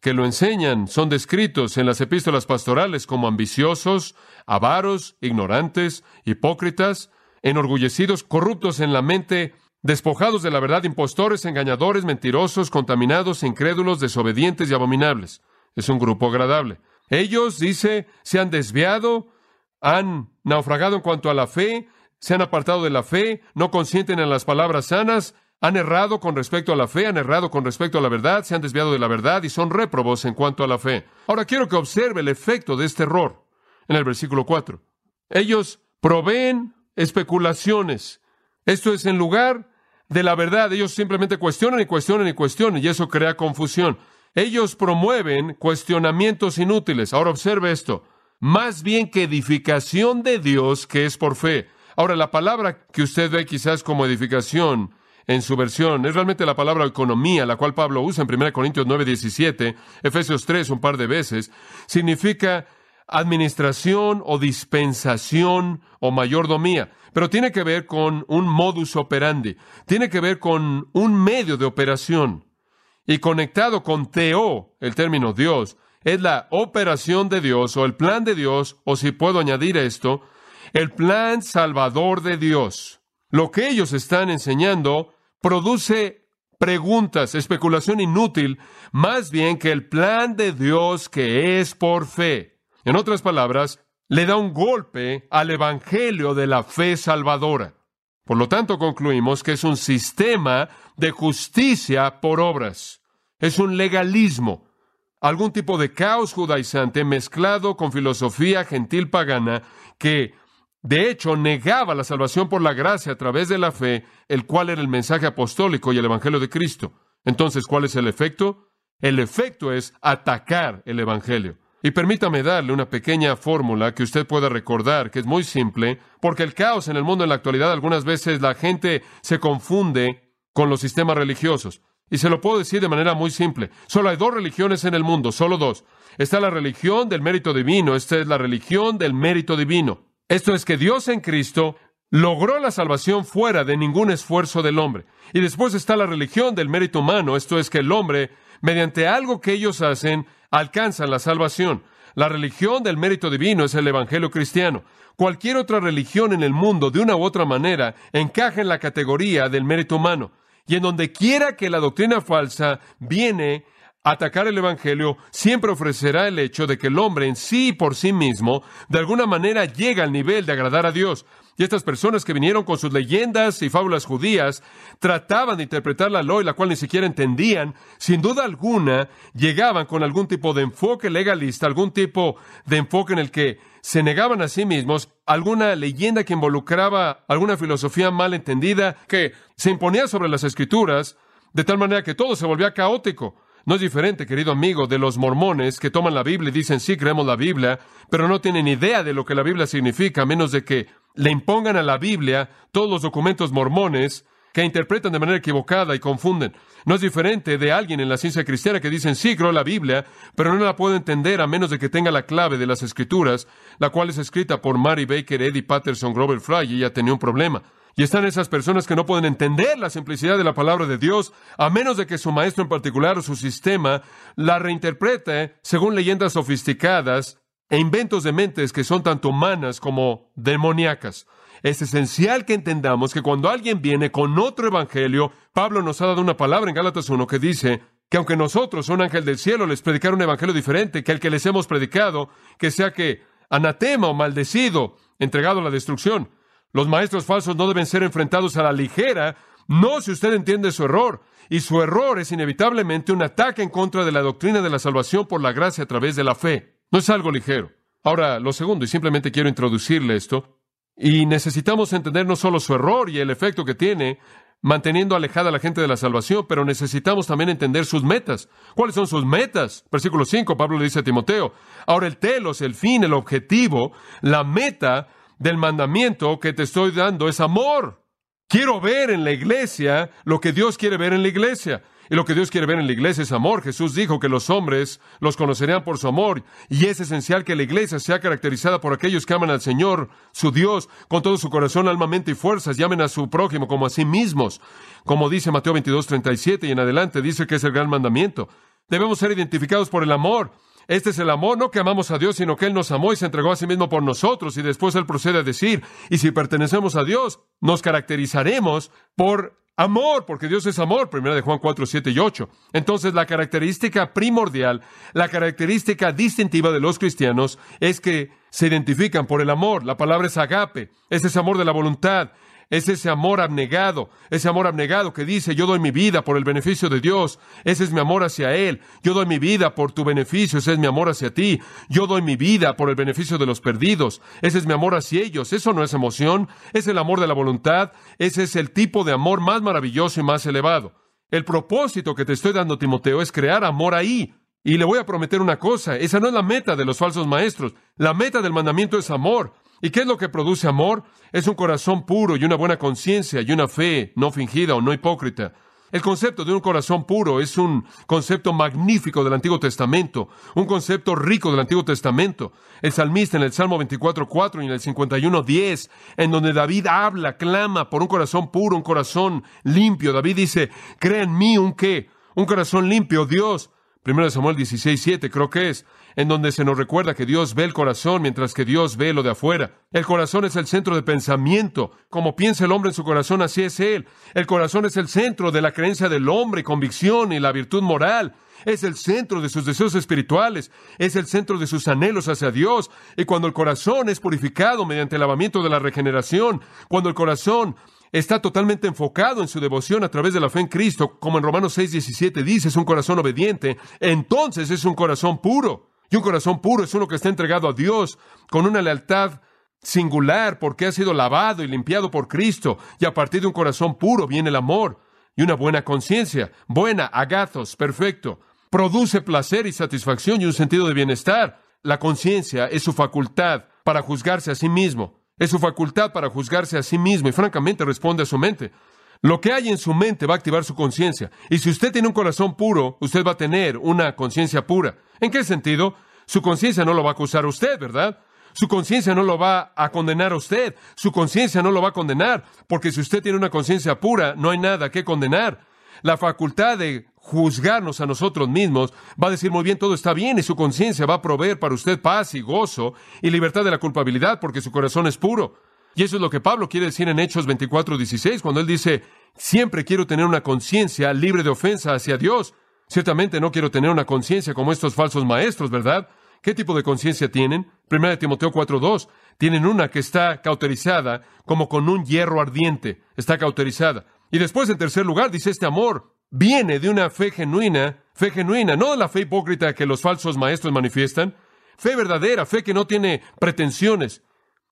que lo enseñan son descritos en las epístolas pastorales como ambiciosos, avaros, ignorantes, hipócritas, enorgullecidos, corruptos en la mente, despojados de la verdad, impostores, engañadores, mentirosos, contaminados, incrédulos, desobedientes y abominables. Es un grupo agradable. Ellos, dice, se han desviado han naufragado en cuanto a la fe, se han apartado de la fe, no consienten en las palabras sanas, han errado con respecto a la fe, han errado con respecto a la verdad, se han desviado de la verdad y son réprobos en cuanto a la fe. Ahora quiero que observe el efecto de este error en el versículo 4. Ellos proveen especulaciones. Esto es en lugar de la verdad. Ellos simplemente cuestionan y cuestionan y cuestionan y eso crea confusión. Ellos promueven cuestionamientos inútiles. Ahora observe esto más bien que edificación de Dios que es por fe. Ahora, la palabra que usted ve quizás como edificación en su versión es realmente la palabra economía, la cual Pablo usa en 1 Corintios 9, 17, Efesios 3 un par de veces, significa administración o dispensación o mayordomía, pero tiene que ver con un modus operandi, tiene que ver con un medio de operación. Y conectado con teo, el término Dios, es la operación de Dios o el plan de Dios, o si puedo añadir esto, el plan salvador de Dios. Lo que ellos están enseñando produce preguntas, especulación inútil, más bien que el plan de Dios que es por fe. En otras palabras, le da un golpe al Evangelio de la fe salvadora. Por lo tanto, concluimos que es un sistema de justicia por obras. Es un legalismo algún tipo de caos judaizante mezclado con filosofía gentil pagana que de hecho negaba la salvación por la gracia a través de la fe, el cual era el mensaje apostólico y el Evangelio de Cristo. Entonces, ¿cuál es el efecto? El efecto es atacar el Evangelio. Y permítame darle una pequeña fórmula que usted pueda recordar, que es muy simple, porque el caos en el mundo en la actualidad algunas veces la gente se confunde con los sistemas religiosos. Y se lo puedo decir de manera muy simple. Solo hay dos religiones en el mundo, solo dos. Está la religión del mérito divino, esta es la religión del mérito divino. Esto es que Dios en Cristo logró la salvación fuera de ningún esfuerzo del hombre. Y después está la religión del mérito humano, esto es que el hombre, mediante algo que ellos hacen, alcanza la salvación. La religión del mérito divino es el Evangelio cristiano. Cualquier otra religión en el mundo, de una u otra manera, encaja en la categoría del mérito humano. Y en donde quiera que la doctrina falsa viene a atacar el Evangelio, siempre ofrecerá el hecho de que el hombre en sí por sí mismo, de alguna manera, llega al nivel de agradar a Dios. Y estas personas que vinieron con sus leyendas y fábulas judías trataban de interpretar la ley, la cual ni siquiera entendían, sin duda alguna llegaban con algún tipo de enfoque legalista, algún tipo de enfoque en el que se negaban a sí mismos, alguna leyenda que involucraba alguna filosofía mal entendida que se imponía sobre las escrituras, de tal manera que todo se volvía caótico. No es diferente, querido amigo, de los mormones que toman la Biblia y dicen sí, creemos la Biblia, pero no tienen idea de lo que la Biblia significa, a menos de que le impongan a la Biblia todos los documentos mormones que interpretan de manera equivocada y confunden. No es diferente de alguien en la ciencia cristiana que dicen sí, creo la Biblia, pero no la puedo entender a menos de que tenga la clave de las escrituras, la cual es escrita por Mary Baker, Eddie Patterson, Grover Fry, y ella tenía un problema. Y están esas personas que no pueden entender la simplicidad de la palabra de Dios, a menos de que su maestro en particular o su sistema la reinterprete según leyendas sofisticadas e inventos de mentes que son tanto humanas como demoníacas. Es esencial que entendamos que cuando alguien viene con otro evangelio, Pablo nos ha dado una palabra en Gálatas 1 que dice que aunque nosotros, un ángel del cielo, les predicara un evangelio diferente que el que les hemos predicado, que sea que anatema o maldecido, entregado a la destrucción, los maestros falsos no deben ser enfrentados a la ligera, no si usted entiende su error. Y su error es inevitablemente un ataque en contra de la doctrina de la salvación por la gracia a través de la fe. No es algo ligero. Ahora, lo segundo, y simplemente quiero introducirle esto, y necesitamos entender no solo su error y el efecto que tiene, manteniendo alejada a la gente de la salvación, pero necesitamos también entender sus metas. ¿Cuáles son sus metas? Versículo 5, Pablo le dice a Timoteo. Ahora el telos, el fin, el objetivo, la meta del mandamiento que te estoy dando es amor. Quiero ver en la iglesia lo que Dios quiere ver en la iglesia. Y lo que Dios quiere ver en la iglesia es amor. Jesús dijo que los hombres los conocerían por su amor. Y es esencial que la iglesia sea caracterizada por aquellos que aman al Señor, su Dios, con todo su corazón, alma, mente y fuerzas. Llamen a su prójimo como a sí mismos. Como dice Mateo 22, 37 y en adelante, dice que es el gran mandamiento. Debemos ser identificados por el amor. Este es el amor, no que amamos a Dios, sino que Él nos amó y se entregó a sí mismo por nosotros. Y después Él procede a decir, y si pertenecemos a Dios, nos caracterizaremos por amor, porque Dios es amor, primera de Juan 4, 7 y 8. Entonces, la característica primordial, la característica distintiva de los cristianos es que se identifican por el amor. La palabra es agape, es ese amor de la voluntad, es ese amor abnegado, ese amor abnegado que dice, yo doy mi vida por el beneficio de Dios, ese es mi amor hacia Él, yo doy mi vida por tu beneficio, ese es mi amor hacia ti, yo doy mi vida por el beneficio de los perdidos, ese es mi amor hacia ellos, eso no es emoción, es el amor de la voluntad, ese es el tipo de amor más maravilloso y más elevado. El propósito que te estoy dando, Timoteo, es crear amor ahí. Y le voy a prometer una cosa, esa no es la meta de los falsos maestros, la meta del mandamiento es amor. ¿Y qué es lo que produce amor? Es un corazón puro y una buena conciencia y una fe no fingida o no hipócrita. El concepto de un corazón puro es un concepto magnífico del Antiguo Testamento, un concepto rico del Antiguo Testamento. El salmista en el Salmo 24.4 y en el 51.10, en donde David habla, clama por un corazón puro, un corazón limpio. David dice, crea en mí un qué, un corazón limpio, Dios. Primero Samuel 16.7 creo que es en donde se nos recuerda que Dios ve el corazón mientras que Dios ve lo de afuera. El corazón es el centro de pensamiento. Como piensa el hombre en su corazón, así es él. El corazón es el centro de la creencia del hombre, convicción y la virtud moral. Es el centro de sus deseos espirituales, es el centro de sus anhelos hacia Dios. Y cuando el corazón es purificado mediante el lavamiento de la regeneración, cuando el corazón está totalmente enfocado en su devoción a través de la fe en Cristo, como en Romanos 6, 17 dice, es un corazón obediente, entonces es un corazón puro. Y un corazón puro es uno que está entregado a Dios con una lealtad singular porque ha sido lavado y limpiado por Cristo. Y a partir de un corazón puro viene el amor y una buena conciencia, buena, agathos, perfecto. Produce placer y satisfacción y un sentido de bienestar. la conciencia es su facultad para juzgarse a sí mismo. Es su facultad para juzgarse a sí mismo y francamente responde a su mente. Lo que hay en su mente va a activar su conciencia. Y si usted tiene un corazón puro, usted va a tener una conciencia pura. ¿En qué sentido? Su conciencia no lo va a acusar a usted, ¿verdad? Su conciencia no lo va a condenar a usted. Su conciencia no lo va a condenar, porque si usted tiene una conciencia pura, no hay nada que condenar. La facultad de juzgarnos a nosotros mismos va a decir muy bien, todo está bien, y su conciencia va a proveer para usted paz y gozo y libertad de la culpabilidad, porque su corazón es puro. Y eso es lo que Pablo quiere decir en Hechos 24, 16, cuando él dice, siempre quiero tener una conciencia libre de ofensa hacia Dios. Ciertamente no quiero tener una conciencia como estos falsos maestros, ¿verdad? ¿Qué tipo de conciencia tienen? Primera de Timoteo 4.2. Tienen una que está cauterizada como con un hierro ardiente. Está cauterizada. Y después, en tercer lugar, dice este amor viene de una fe genuina, fe genuina, no de la fe hipócrita que los falsos maestros manifiestan. Fe verdadera, fe que no tiene pretensiones.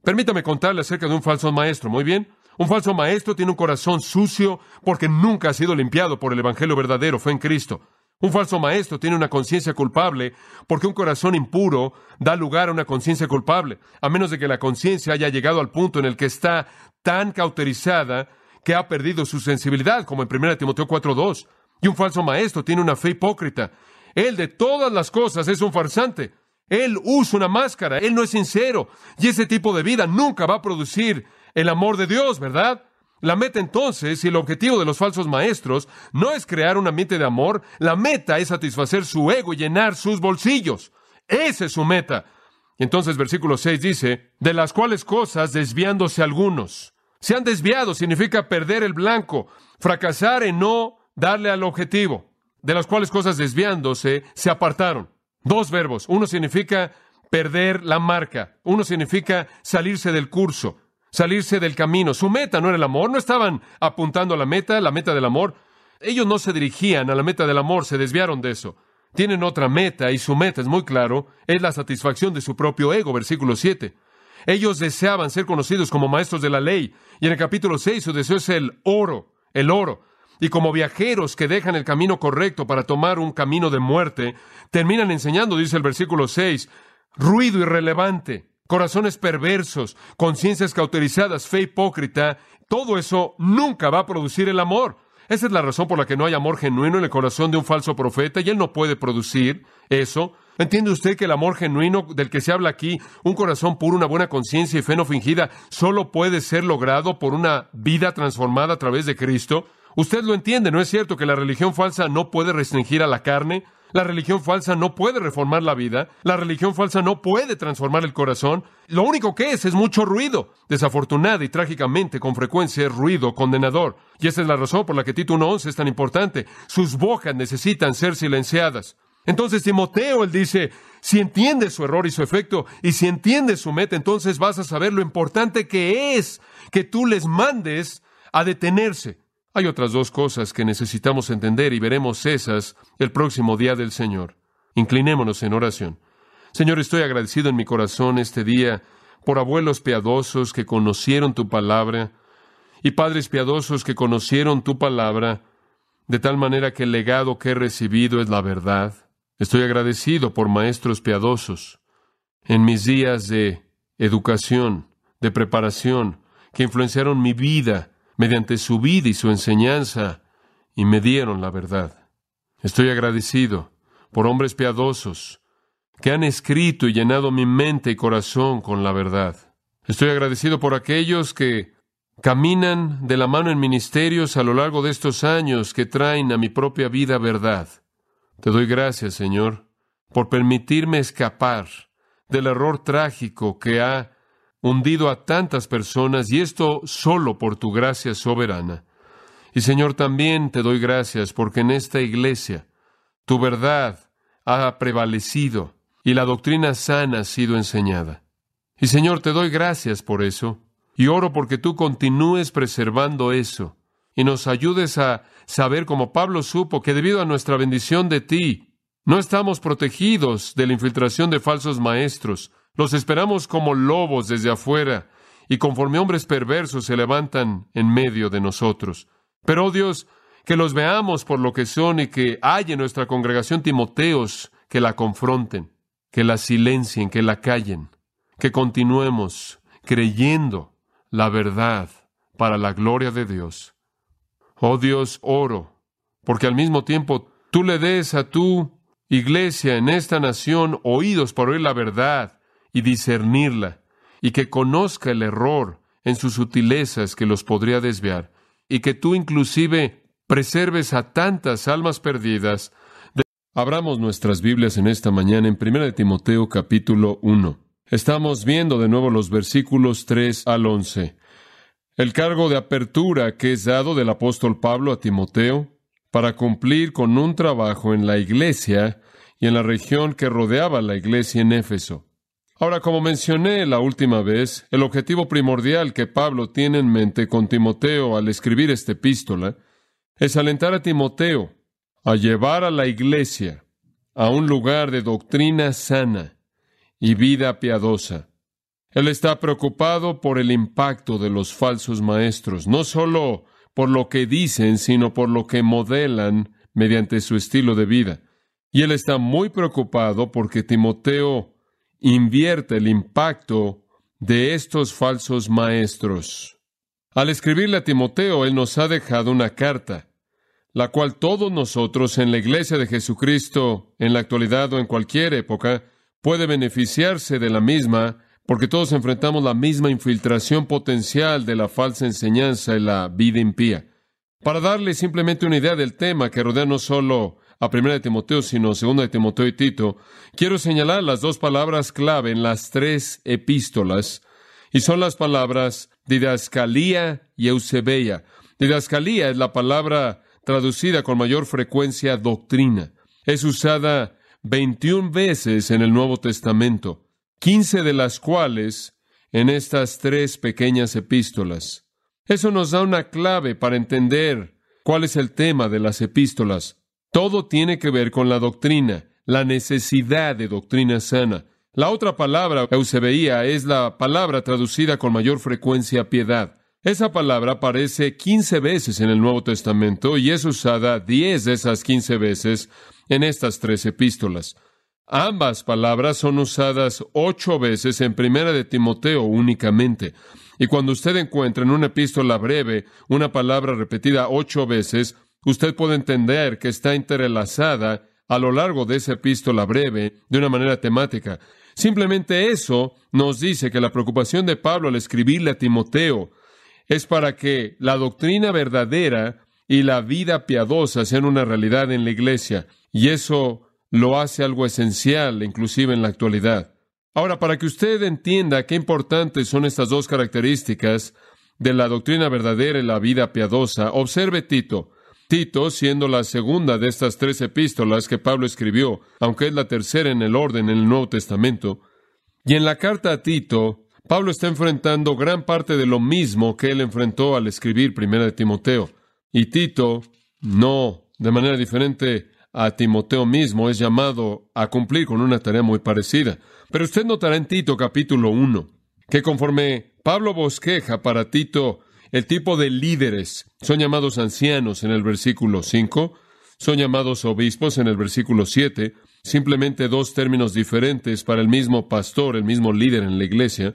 Permítame contarle acerca de un falso maestro, muy bien. Un falso maestro tiene un corazón sucio porque nunca ha sido limpiado por el Evangelio verdadero, fe en Cristo. Un falso maestro tiene una conciencia culpable porque un corazón impuro da lugar a una conciencia culpable, a menos de que la conciencia haya llegado al punto en el que está tan cauterizada que ha perdido su sensibilidad, como en 1 Timoteo 4.2. Y un falso maestro tiene una fe hipócrita. Él de todas las cosas es un farsante. Él usa una máscara, él no es sincero. Y ese tipo de vida nunca va a producir el amor de Dios, ¿verdad? La meta entonces y el objetivo de los falsos maestros no es crear un ambiente de amor, la meta es satisfacer su ego y llenar sus bolsillos. Esa es su meta. Entonces versículo 6 dice, de las cuales cosas desviándose algunos. Se han desviado significa perder el blanco, fracasar en no darle al objetivo, de las cuales cosas desviándose se apartaron. Dos verbos. Uno significa perder la marca. Uno significa salirse del curso, salirse del camino. Su meta no era el amor. No estaban apuntando a la meta, la meta del amor. Ellos no se dirigían a la meta del amor, se desviaron de eso. Tienen otra meta y su meta es muy claro, es la satisfacción de su propio ego, versículo 7. Ellos deseaban ser conocidos como maestros de la ley y en el capítulo 6 su deseo es el oro, el oro y como viajeros que dejan el camino correcto para tomar un camino de muerte, terminan enseñando, dice el versículo 6, ruido irrelevante, corazones perversos, conciencias cauterizadas, fe hipócrita, todo eso nunca va a producir el amor. Esa es la razón por la que no hay amor genuino en el corazón de un falso profeta y él no puede producir eso. ¿Entiende usted que el amor genuino del que se habla aquí, un corazón puro, una buena conciencia y fe no fingida, solo puede ser logrado por una vida transformada a través de Cristo? Usted lo entiende, ¿no es cierto que la religión falsa no puede restringir a la carne? La religión falsa no puede reformar la vida. La religión falsa no puede transformar el corazón. Lo único que es es mucho ruido. Desafortunada y trágicamente, con frecuencia es ruido condenador. Y esa es la razón por la que Tito 1.11 es tan importante. Sus bocas necesitan ser silenciadas. Entonces Timoteo, él dice, si entiendes su error y su efecto, y si entiendes su meta, entonces vas a saber lo importante que es que tú les mandes a detenerse. Hay otras dos cosas que necesitamos entender y veremos esas el próximo día del Señor. Inclinémonos en oración. Señor, estoy agradecido en mi corazón este día por abuelos piadosos que conocieron tu palabra y padres piadosos que conocieron tu palabra de tal manera que el legado que he recibido es la verdad. Estoy agradecido por maestros piadosos en mis días de educación, de preparación, que influenciaron mi vida mediante su vida y su enseñanza, y me dieron la verdad. Estoy agradecido por hombres piadosos que han escrito y llenado mi mente y corazón con la verdad. Estoy agradecido por aquellos que caminan de la mano en ministerios a lo largo de estos años que traen a mi propia vida verdad. Te doy gracias, Señor, por permitirme escapar del error trágico que ha hundido a tantas personas y esto solo por tu gracia soberana. Y Señor, también te doy gracias porque en esta iglesia tu verdad ha prevalecido y la doctrina sana ha sido enseñada. Y Señor, te doy gracias por eso y oro porque tú continúes preservando eso y nos ayudes a saber, como Pablo supo, que debido a nuestra bendición de ti, no estamos protegidos de la infiltración de falsos maestros, los esperamos como lobos desde afuera, y conforme hombres perversos se levantan en medio de nosotros. Pero, oh Dios, que los veamos por lo que son y que hay en nuestra congregación Timoteos que la confronten. que la silencien, que la callen, que continuemos creyendo la verdad para la gloria de Dios. Oh Dios, oro, porque al mismo tiempo tú le des a tu iglesia en esta nación oídos para oír la verdad y discernirla, y que conozca el error en sus sutilezas que los podría desviar, y que tú inclusive preserves a tantas almas perdidas. Abramos nuestras Biblias en esta mañana en 1 de Timoteo capítulo 1. Estamos viendo de nuevo los versículos 3 al 11. El cargo de apertura que es dado del apóstol Pablo a Timoteo para cumplir con un trabajo en la iglesia y en la región que rodeaba la iglesia en Éfeso. Ahora, como mencioné la última vez, el objetivo primordial que Pablo tiene en mente con Timoteo al escribir esta epístola es alentar a Timoteo a llevar a la iglesia a un lugar de doctrina sana y vida piadosa. Él está preocupado por el impacto de los falsos maestros, no solo por lo que dicen, sino por lo que modelan mediante su estilo de vida. Y él está muy preocupado porque Timoteo invierte el impacto de estos falsos maestros. Al escribirle a Timoteo, él nos ha dejado una carta, la cual todos nosotros en la Iglesia de Jesucristo, en la actualidad o en cualquier época, puede beneficiarse de la misma, porque todos enfrentamos la misma infiltración potencial de la falsa enseñanza y la vida impía. Para darle simplemente una idea del tema que rodea no solo a primera de Timoteo, sino segunda de Timoteo y Tito, quiero señalar las dos palabras clave en las tres epístolas, y son las palabras didascalía y eusebeia. Didascalía es la palabra traducida con mayor frecuencia doctrina. Es usada 21 veces en el Nuevo Testamento, 15 de las cuales en estas tres pequeñas epístolas. Eso nos da una clave para entender cuál es el tema de las epístolas. Todo tiene que ver con la doctrina, la necesidad de doctrina sana. La otra palabra, eusebeía, es la palabra traducida con mayor frecuencia piedad. Esa palabra aparece quince veces en el Nuevo Testamento y es usada diez de esas quince veces en estas tres epístolas. Ambas palabras son usadas ocho veces en Primera de Timoteo únicamente. Y cuando usted encuentra en una epístola breve una palabra repetida ocho veces, usted puede entender que está interrelazada a lo largo de esa epístola breve de una manera temática. Simplemente eso nos dice que la preocupación de Pablo al escribirle a Timoteo es para que la doctrina verdadera y la vida piadosa sean una realidad en la iglesia. Y eso lo hace algo esencial, inclusive en la actualidad. Ahora, para que usted entienda qué importantes son estas dos características de la doctrina verdadera y la vida piadosa, observe Tito. Tito, siendo la segunda de estas tres epístolas que Pablo escribió, aunque es la tercera en el orden en el Nuevo Testamento, y en la carta a Tito, Pablo está enfrentando gran parte de lo mismo que él enfrentó al escribir Primera de Timoteo. Y Tito, no de manera diferente a Timoteo mismo, es llamado a cumplir con una tarea muy parecida. Pero usted notará en Tito capítulo 1 que conforme Pablo bosqueja para Tito el tipo de líderes son llamados ancianos en el versículo 5, son llamados obispos en el versículo 7, simplemente dos términos diferentes para el mismo pastor, el mismo líder en la iglesia,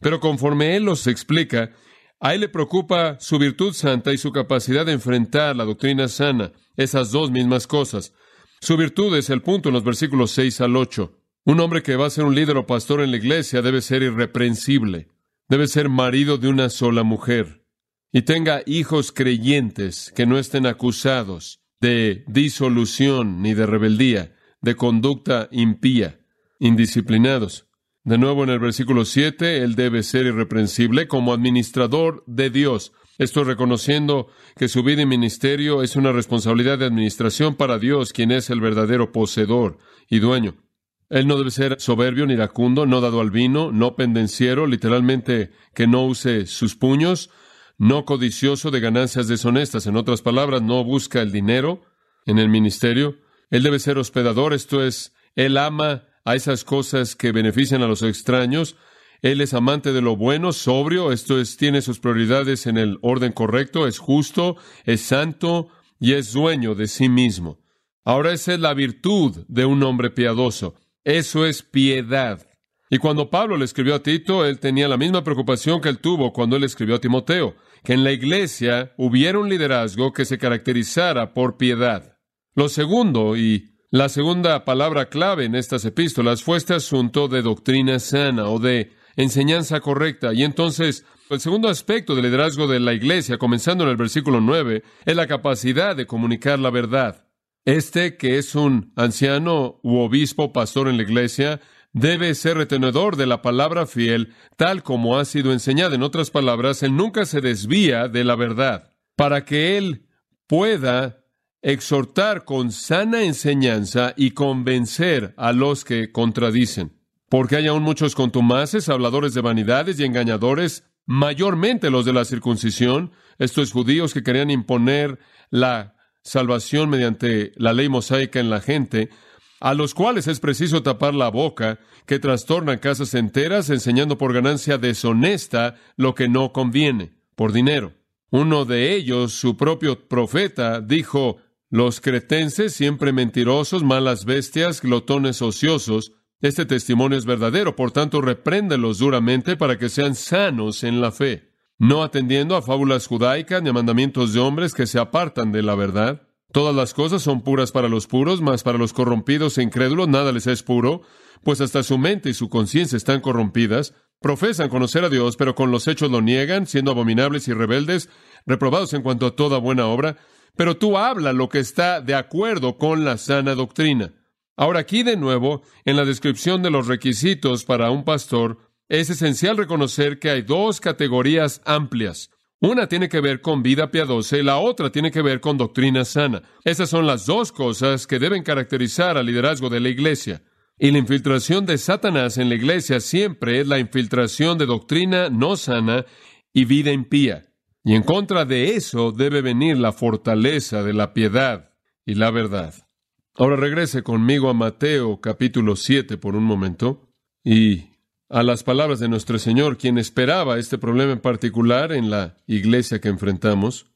pero conforme él los explica, a él le preocupa su virtud santa y su capacidad de enfrentar la doctrina sana, esas dos mismas cosas. Su virtud es el punto en los versículos 6 al 8. Un hombre que va a ser un líder o pastor en la iglesia debe ser irreprensible, debe ser marido de una sola mujer, y tenga hijos creyentes que no estén acusados de disolución ni de rebeldía, de conducta impía, indisciplinados. De nuevo en el versículo 7, él debe ser irreprensible como administrador de Dios. Estoy reconociendo que su vida y ministerio es una responsabilidad de administración para Dios, quien es el verdadero poseedor y dueño. Él no debe ser soberbio ni iracundo, no dado al vino, no pendenciero, literalmente que no use sus puños, no codicioso de ganancias deshonestas. En otras palabras, no busca el dinero en el ministerio. Él debe ser hospedador, esto es, él ama a esas cosas que benefician a los extraños. Él es amante de lo bueno, sobrio, esto es, tiene sus prioridades en el orden correcto, es justo, es santo y es dueño de sí mismo. Ahora esa es la virtud de un hombre piadoso. Eso es piedad. Y cuando Pablo le escribió a Tito, él tenía la misma preocupación que él tuvo cuando él escribió a Timoteo, que en la iglesia hubiera un liderazgo que se caracterizara por piedad. Lo segundo, y la segunda palabra clave en estas epístolas, fue este asunto de doctrina sana o de enseñanza correcta. Y entonces, el segundo aspecto del liderazgo de la iglesia, comenzando en el versículo 9, es la capacidad de comunicar la verdad. Este, que es un anciano u obispo pastor en la iglesia, debe ser retenedor de la palabra fiel, tal como ha sido enseñada. En otras palabras, él nunca se desvía de la verdad, para que él pueda exhortar con sana enseñanza y convencer a los que contradicen. Porque hay aún muchos contumaces, habladores de vanidades y engañadores, mayormente los de la circuncisión, estos judíos que querían imponer la salvación mediante la ley mosaica en la gente, a los cuales es preciso tapar la boca, que trastornan casas enteras enseñando por ganancia deshonesta lo que no conviene, por dinero. Uno de ellos, su propio profeta, dijo, los cretenses, siempre mentirosos, malas bestias, glotones ociosos, este testimonio es verdadero, por tanto, repréndelos duramente para que sean sanos en la fe, no atendiendo a fábulas judaicas ni a mandamientos de hombres que se apartan de la verdad. Todas las cosas son puras para los puros, mas para los corrompidos e incrédulos nada les es puro, pues hasta su mente y su conciencia están corrompidas. Profesan conocer a Dios, pero con los hechos lo niegan, siendo abominables y rebeldes, reprobados en cuanto a toda buena obra. Pero tú habla lo que está de acuerdo con la sana doctrina. Ahora aquí de nuevo, en la descripción de los requisitos para un pastor, es esencial reconocer que hay dos categorías amplias. Una tiene que ver con vida piadosa y la otra tiene que ver con doctrina sana. Esas son las dos cosas que deben caracterizar al liderazgo de la iglesia. Y la infiltración de Satanás en la iglesia siempre es la infiltración de doctrina no sana y vida impía. Y en contra de eso debe venir la fortaleza de la piedad y la verdad. Ahora regrese conmigo a Mateo capítulo 7 por un momento y a las palabras de nuestro Señor, quien esperaba este problema en particular en la iglesia que enfrentamos.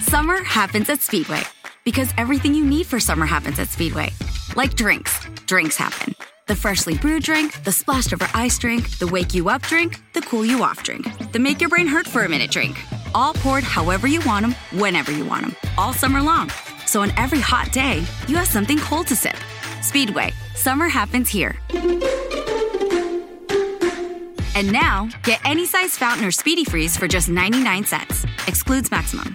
Summer happens at Speedway because everything you need for summer happens at Speedway. Like drinks, drinks happen. The freshly brewed drink, the splashed over ice drink, the wake you up drink, the cool you off drink, the make your brain hurt for a minute drink. All poured however you want them, whenever you want them, all summer long. So on every hot day, you have something cold to sip. Speedway, summer happens here. And now, get any size fountain or speedy freeze for just 99 cents. Excludes maximum.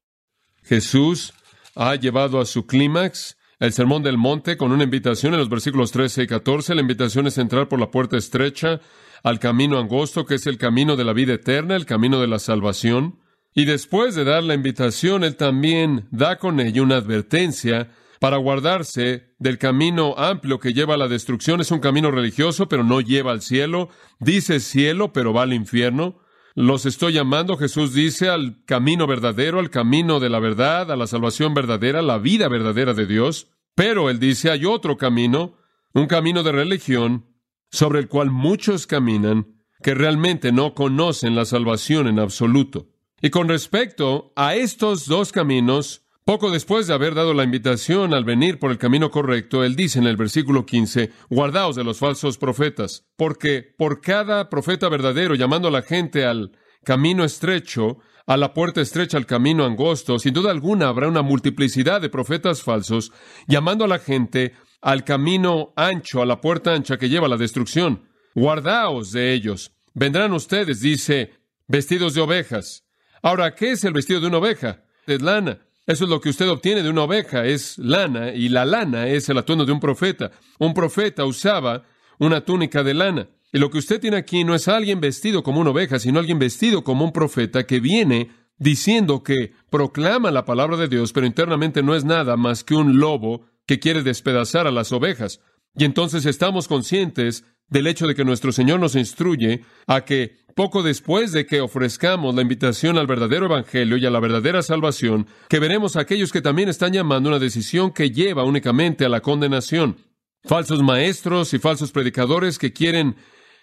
Jesús ha llevado a su clímax el Sermón del Monte con una invitación en los versículos 13 y 14. La invitación es entrar por la puerta estrecha al camino angosto, que es el camino de la vida eterna, el camino de la salvación. Y después de dar la invitación, Él también da con ello una advertencia para guardarse del camino amplio que lleva a la destrucción. Es un camino religioso, pero no lleva al cielo. Dice cielo, pero va al infierno. Los estoy llamando, Jesús dice, al camino verdadero, al camino de la verdad, a la salvación verdadera, la vida verdadera de Dios. Pero él dice, hay otro camino, un camino de religión, sobre el cual muchos caminan, que realmente no conocen la salvación en absoluto. Y con respecto a estos dos caminos, poco después de haber dado la invitación al venir por el camino correcto, él dice en el versículo 15, guardaos de los falsos profetas, porque por cada profeta verdadero llamando a la gente al camino estrecho, a la puerta estrecha, al camino angosto, sin duda alguna habrá una multiplicidad de profetas falsos llamando a la gente al camino ancho, a la puerta ancha que lleva a la destrucción. Guardaos de ellos. Vendrán ustedes, dice, vestidos de ovejas. Ahora, ¿qué es el vestido de una oveja? Es lana. Eso es lo que usted obtiene de una oveja, es lana, y la lana es el atuendo de un profeta. Un profeta usaba una túnica de lana. Y lo que usted tiene aquí no es alguien vestido como una oveja, sino alguien vestido como un profeta que viene diciendo que proclama la palabra de Dios, pero internamente no es nada más que un lobo que quiere despedazar a las ovejas. Y entonces estamos conscientes del hecho de que nuestro Señor nos instruye a que poco después de que ofrezcamos la invitación al verdadero Evangelio y a la verdadera salvación, que veremos a aquellos que también están llamando una decisión que lleva únicamente a la condenación. Falsos maestros y falsos predicadores que quieren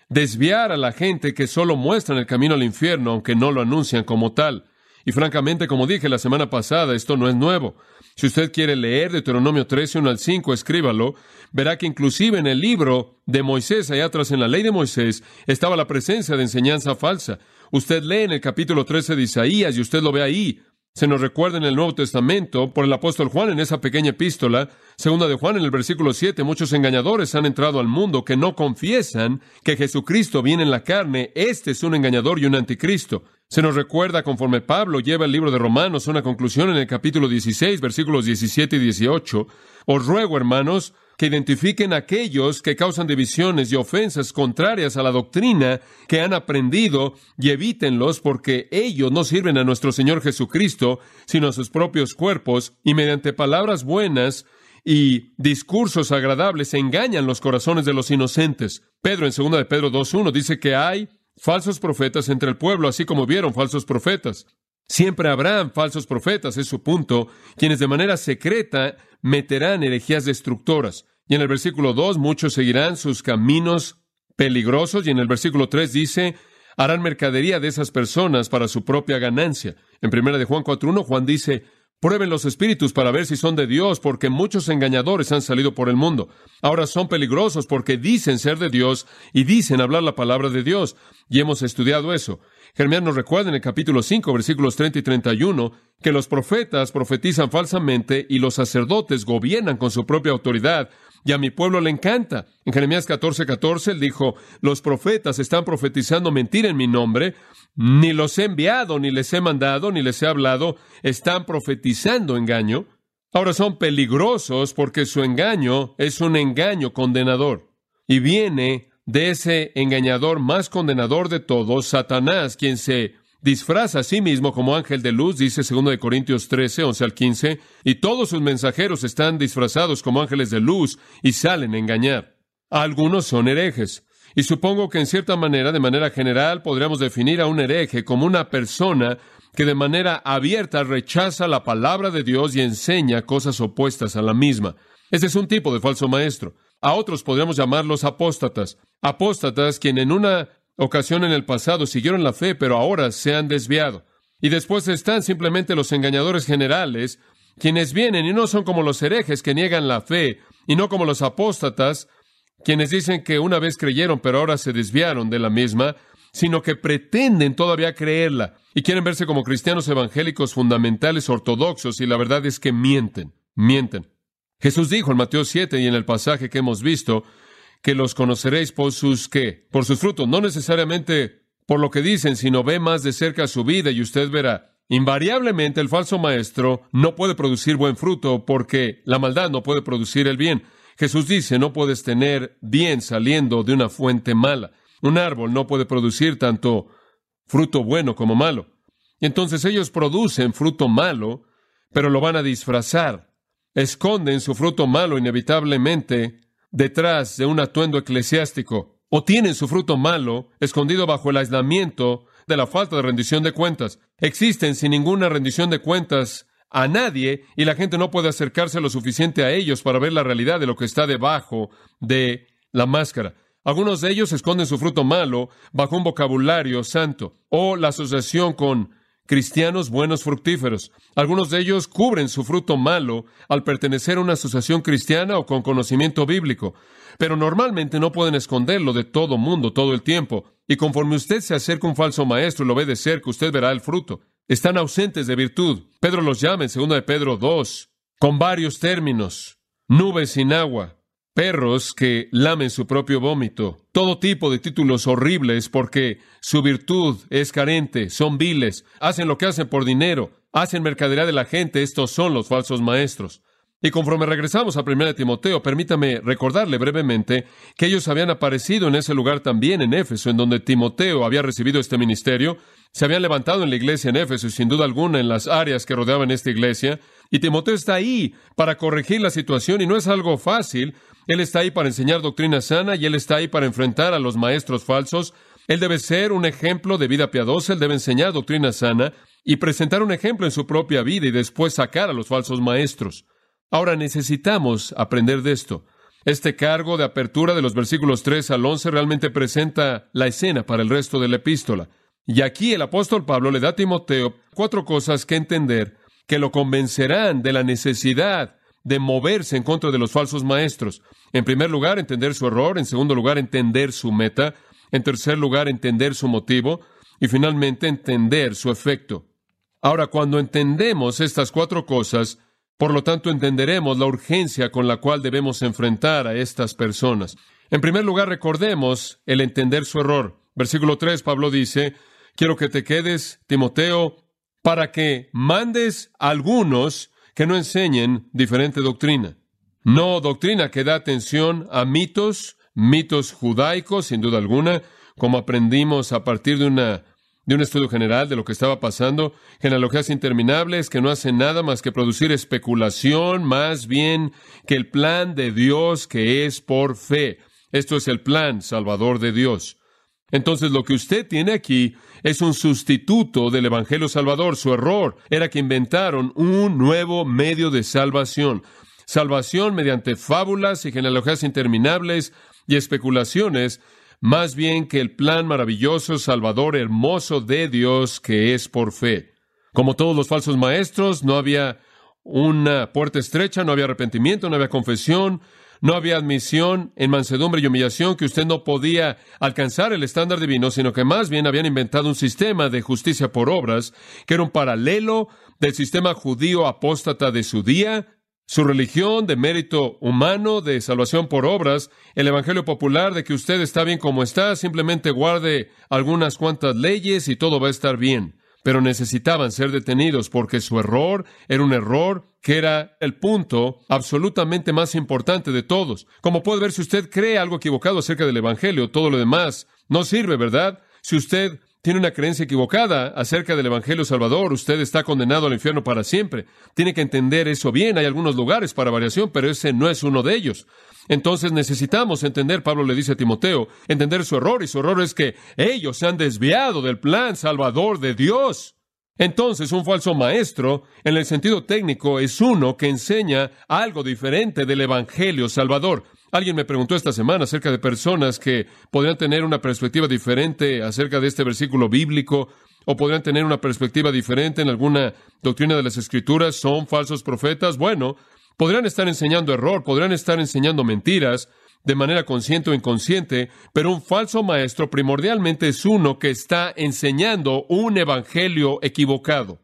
desviar a la gente que solo muestran el camino al infierno, aunque no lo anuncian como tal. Y francamente, como dije la semana pasada, esto no es nuevo. Si usted quiere leer Deuteronomio 13, 1 al 5, escríbalo. Verá que inclusive en el libro de Moisés, allá atrás en la ley de Moisés, estaba la presencia de enseñanza falsa. Usted lee en el capítulo 13 de Isaías y usted lo ve ahí. Se nos recuerda en el Nuevo Testamento por el apóstol Juan en esa pequeña epístola, segunda de Juan en el versículo 7, muchos engañadores han entrado al mundo que no confiesan que Jesucristo viene en la carne, este es un engañador y un anticristo. Se nos recuerda conforme Pablo lleva el libro de Romanos una conclusión en el capítulo 16, versículos 17 y 18. Os ruego, hermanos, que identifiquen aquellos que causan divisiones y ofensas contrarias a la doctrina que han aprendido y evítenlos porque ellos no sirven a nuestro Señor Jesucristo, sino a sus propios cuerpos y mediante palabras buenas y discursos agradables engañan los corazones de los inocentes. Pedro en 2 de Pedro 2.1 dice que hay falsos profetas entre el pueblo, así como vieron falsos profetas. Siempre habrán falsos profetas, es su punto, quienes de manera secreta meterán herejías destructoras. Y en el versículo 2, muchos seguirán sus caminos peligrosos, y en el versículo 3 dice, harán mercadería de esas personas para su propia ganancia. En primera de Juan 4.1, Juan dice, Prueben los espíritus para ver si son de Dios, porque muchos engañadores han salido por el mundo. Ahora son peligrosos porque dicen ser de Dios y dicen hablar la palabra de Dios. Y hemos estudiado eso. Jeremías nos recuerda en el capítulo 5, versículos 30 y 31, que los profetas profetizan falsamente y los sacerdotes gobiernan con su propia autoridad, y a mi pueblo le encanta. En Jeremías 14, 14, él dijo, los profetas están profetizando mentira en mi nombre, ni los he enviado, ni les he mandado, ni les he hablado, están profetizando engaño. Ahora son peligrosos porque su engaño es un engaño condenador. Y viene de ese engañador más condenador de todos, Satanás, quien se disfraza a sí mismo como ángel de luz, dice 2 Corintios 13, 11 al 15, y todos sus mensajeros están disfrazados como ángeles de luz y salen a engañar. Algunos son herejes. Y supongo que en cierta manera, de manera general, podríamos definir a un hereje como una persona que de manera abierta rechaza la palabra de Dios y enseña cosas opuestas a la misma. Este es un tipo de falso maestro. A otros podríamos llamarlos apóstatas. Apóstatas quien en una ocasión en el pasado siguieron la fe, pero ahora se han desviado. Y después están simplemente los engañadores generales, quienes vienen y no son como los herejes que niegan la fe, y no como los apóstatas, quienes dicen que una vez creyeron, pero ahora se desviaron de la misma, sino que pretenden todavía creerla y quieren verse como cristianos evangélicos fundamentales ortodoxos, y la verdad es que mienten, mienten. Jesús dijo en Mateo 7 y en el pasaje que hemos visto, que los conoceréis por sus qué, por sus frutos, no necesariamente por lo que dicen, sino ve más de cerca su vida y usted verá. Invariablemente el falso maestro no puede producir buen fruto porque la maldad no puede producir el bien. Jesús dice, no puedes tener bien saliendo de una fuente mala. Un árbol no puede producir tanto fruto bueno como malo. Y entonces ellos producen fruto malo, pero lo van a disfrazar. Esconden su fruto malo inevitablemente detrás de un atuendo eclesiástico o tienen su fruto malo escondido bajo el aislamiento de la falta de rendición de cuentas. Existen sin ninguna rendición de cuentas a nadie y la gente no puede acercarse lo suficiente a ellos para ver la realidad de lo que está debajo de la máscara. Algunos de ellos esconden su fruto malo bajo un vocabulario santo o la asociación con cristianos buenos fructíferos. Algunos de ellos cubren su fruto malo al pertenecer a una asociación cristiana o con conocimiento bíblico, pero normalmente no pueden esconderlo de todo mundo todo el tiempo. Y conforme usted se acerca a un falso maestro y lo ve de cerca, usted verá el fruto. Están ausentes de virtud. Pedro los llama en 2 de Pedro 2, con varios términos. Nubes sin agua, perros que lamen su propio vómito, todo tipo de títulos horribles porque su virtud es carente, son viles, hacen lo que hacen por dinero, hacen mercadería de la gente, estos son los falsos maestros. Y conforme regresamos a 1 Timoteo, permítame recordarle brevemente que ellos habían aparecido en ese lugar también en Éfeso, en donde Timoteo había recibido este ministerio, se habían levantado en la iglesia en Éfeso y sin duda alguna en las áreas que rodeaban esta iglesia, Y Timoteo está ahí para corregir la situación y no es algo fácil. Él está ahí para enseñar doctrina sana y él está ahí para enfrentar a los maestros falsos. Él debe ser un ejemplo de vida piadosa, él debe enseñar doctrina sana y presentar un ejemplo en su propia vida y después sacar a los falsos maestros. Ahora necesitamos aprender de esto. Este cargo de apertura de los versículos 3 al 11 realmente presenta la escena para el resto de la epístola. Y aquí el apóstol Pablo le da a Timoteo cuatro cosas que entender que lo convencerán de la necesidad de moverse en contra de los falsos maestros. En primer lugar, entender su error. En segundo lugar, entender su meta. En tercer lugar, entender su motivo. Y finalmente, entender su efecto. Ahora, cuando entendemos estas cuatro cosas, por lo tanto, entenderemos la urgencia con la cual debemos enfrentar a estas personas. En primer lugar, recordemos el entender su error. Versículo 3, Pablo dice, quiero que te quedes, Timoteo, para que mandes a algunos que no enseñen diferente doctrina. No doctrina que da atención a mitos, mitos judaicos, sin duda alguna, como aprendimos a partir de una de un estudio general de lo que estaba pasando, genealogías interminables que no hacen nada más que producir especulación, más bien que el plan de Dios que es por fe. Esto es el plan salvador de Dios. Entonces lo que usted tiene aquí es un sustituto del Evangelio Salvador. Su error era que inventaron un nuevo medio de salvación. Salvación mediante fábulas y genealogías interminables y especulaciones más bien que el plan maravilloso, salvador, hermoso de Dios que es por fe. Como todos los falsos maestros, no había una puerta estrecha, no había arrepentimiento, no había confesión, no había admisión en mansedumbre y humillación que usted no podía alcanzar el estándar divino, sino que más bien habían inventado un sistema de justicia por obras que era un paralelo del sistema judío apóstata de su día, su religión de mérito humano, de salvación por obras, el Evangelio popular de que usted está bien como está, simplemente guarde algunas cuantas leyes y todo va a estar bien. Pero necesitaban ser detenidos porque su error era un error que era el punto absolutamente más importante de todos. Como puede ver, si usted cree algo equivocado acerca del Evangelio, todo lo demás no sirve, ¿verdad? Si usted tiene una creencia equivocada acerca del Evangelio Salvador, usted está condenado al infierno para siempre. Tiene que entender eso bien. Hay algunos lugares para variación, pero ese no es uno de ellos. Entonces necesitamos entender, Pablo le dice a Timoteo, entender su error, y su error es que ellos se han desviado del plan salvador de Dios. Entonces, un falso maestro, en el sentido técnico, es uno que enseña algo diferente del Evangelio Salvador. Alguien me preguntó esta semana acerca de personas que podrían tener una perspectiva diferente acerca de este versículo bíblico o podrían tener una perspectiva diferente en alguna doctrina de las Escrituras. ¿Son falsos profetas? Bueno, podrían estar enseñando error, podrían estar enseñando mentiras de manera consciente o inconsciente, pero un falso maestro primordialmente es uno que está enseñando un evangelio equivocado.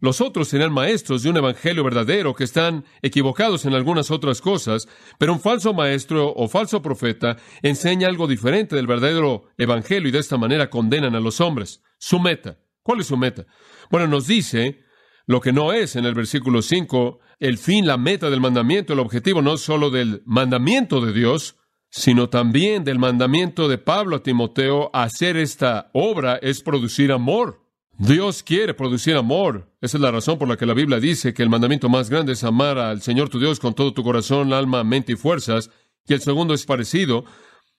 Los otros serán maestros de un evangelio verdadero que están equivocados en algunas otras cosas, pero un falso maestro o falso profeta enseña algo diferente del verdadero evangelio y de esta manera condenan a los hombres. Su meta. ¿Cuál es su meta? Bueno, nos dice lo que no es en el versículo 5, el fin, la meta del mandamiento, el objetivo no solo del mandamiento de Dios, sino también del mandamiento de Pablo a Timoteo, hacer esta obra es producir amor. Dios quiere producir amor. Esa es la razón por la que la Biblia dice que el mandamiento más grande es amar al Señor tu Dios con todo tu corazón, alma, mente y fuerzas. Y el segundo es parecido,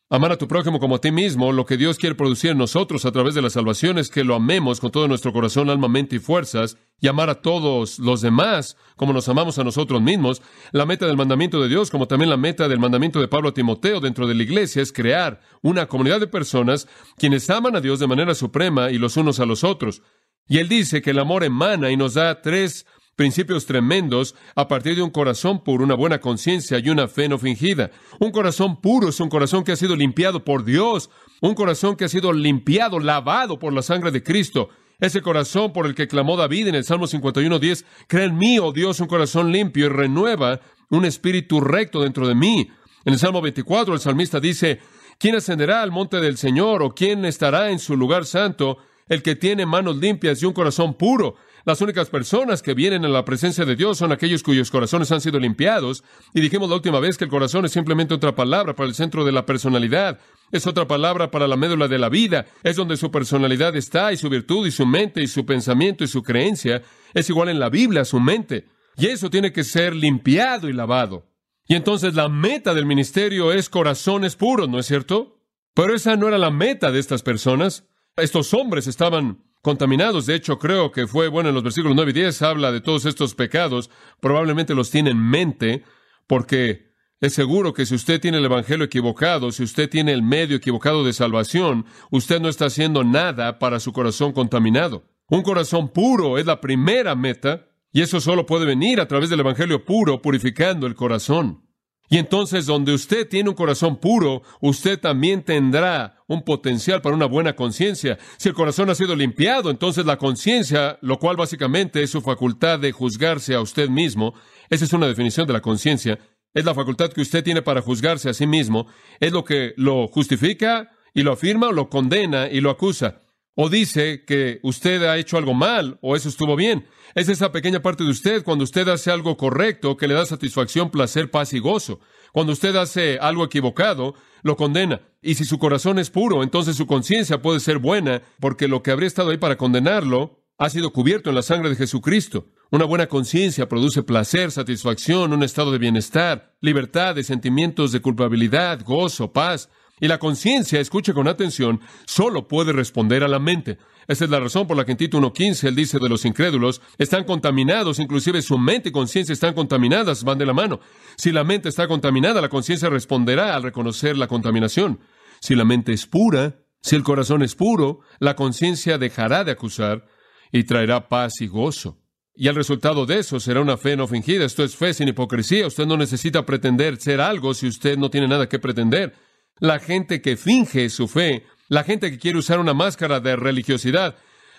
Amar a tu prójimo como a ti mismo, lo que Dios quiere producir en nosotros a través de la salvación es que lo amemos con todo nuestro corazón, alma, mente y fuerzas, y amar a todos los demás como nos amamos a nosotros mismos. La meta del mandamiento de Dios, como también la meta del mandamiento de Pablo a Timoteo dentro de la iglesia, es crear una comunidad de personas quienes aman a Dios de manera suprema y los unos a los otros. Y él dice que el amor emana y nos da tres principios tremendos a partir de un corazón puro, una buena conciencia y una fe no fingida. Un corazón puro es un corazón que ha sido limpiado por Dios, un corazón que ha sido limpiado, lavado por la sangre de Cristo. Ese corazón por el que clamó David en el Salmo 51.10, crea en mí, oh Dios, un corazón limpio y renueva un espíritu recto dentro de mí. En el Salmo 24 el salmista dice, ¿quién ascenderá al monte del Señor o quién estará en su lugar santo? El que tiene manos limpias y un corazón puro, las únicas personas que vienen a la presencia de Dios son aquellos cuyos corazones han sido limpiados. Y dijimos la última vez que el corazón es simplemente otra palabra para el centro de la personalidad. Es otra palabra para la médula de la vida. Es donde su personalidad está y su virtud y su mente y su pensamiento y su creencia. Es igual en la Biblia, su mente. Y eso tiene que ser limpiado y lavado. Y entonces la meta del ministerio es corazones puros, ¿no es cierto? Pero esa no era la meta de estas personas. Estos hombres estaban contaminados. De hecho, creo que fue, bueno, en los versículos 9 y 10 habla de todos estos pecados. Probablemente los tiene en mente porque es seguro que si usted tiene el Evangelio equivocado, si usted tiene el medio equivocado de salvación, usted no está haciendo nada para su corazón contaminado. Un corazón puro es la primera meta, y eso solo puede venir a través del Evangelio puro, purificando el corazón. Y entonces, donde usted tiene un corazón puro, usted también tendrá un potencial para una buena conciencia. Si el corazón ha sido limpiado, entonces la conciencia, lo cual básicamente es su facultad de juzgarse a usted mismo, esa es una definición de la conciencia, es la facultad que usted tiene para juzgarse a sí mismo, es lo que lo justifica y lo afirma o lo condena y lo acusa. O dice que usted ha hecho algo mal o eso estuvo bien. Es esa pequeña parte de usted cuando usted hace algo correcto que le da satisfacción, placer, paz y gozo. Cuando usted hace algo equivocado, lo condena. Y si su corazón es puro, entonces su conciencia puede ser buena, porque lo que habría estado ahí para condenarlo ha sido cubierto en la sangre de Jesucristo. Una buena conciencia produce placer, satisfacción, un estado de bienestar, libertad de sentimientos de culpabilidad, gozo, paz. Y la conciencia, escuche con atención, solo puede responder a la mente. Esa es la razón por la que en Tito 1.15 él dice de los incrédulos, están contaminados, inclusive su mente y conciencia están contaminadas, van de la mano. Si la mente está contaminada, la conciencia responderá al reconocer la contaminación. Si la mente es pura, si el corazón es puro, la conciencia dejará de acusar y traerá paz y gozo. Y el resultado de eso será una fe no fingida. Esto es fe sin hipocresía. Usted no necesita pretender ser algo si usted no tiene nada que pretender. La gente que finge su fe, la gente que quiere usar una máscara de religiosidad,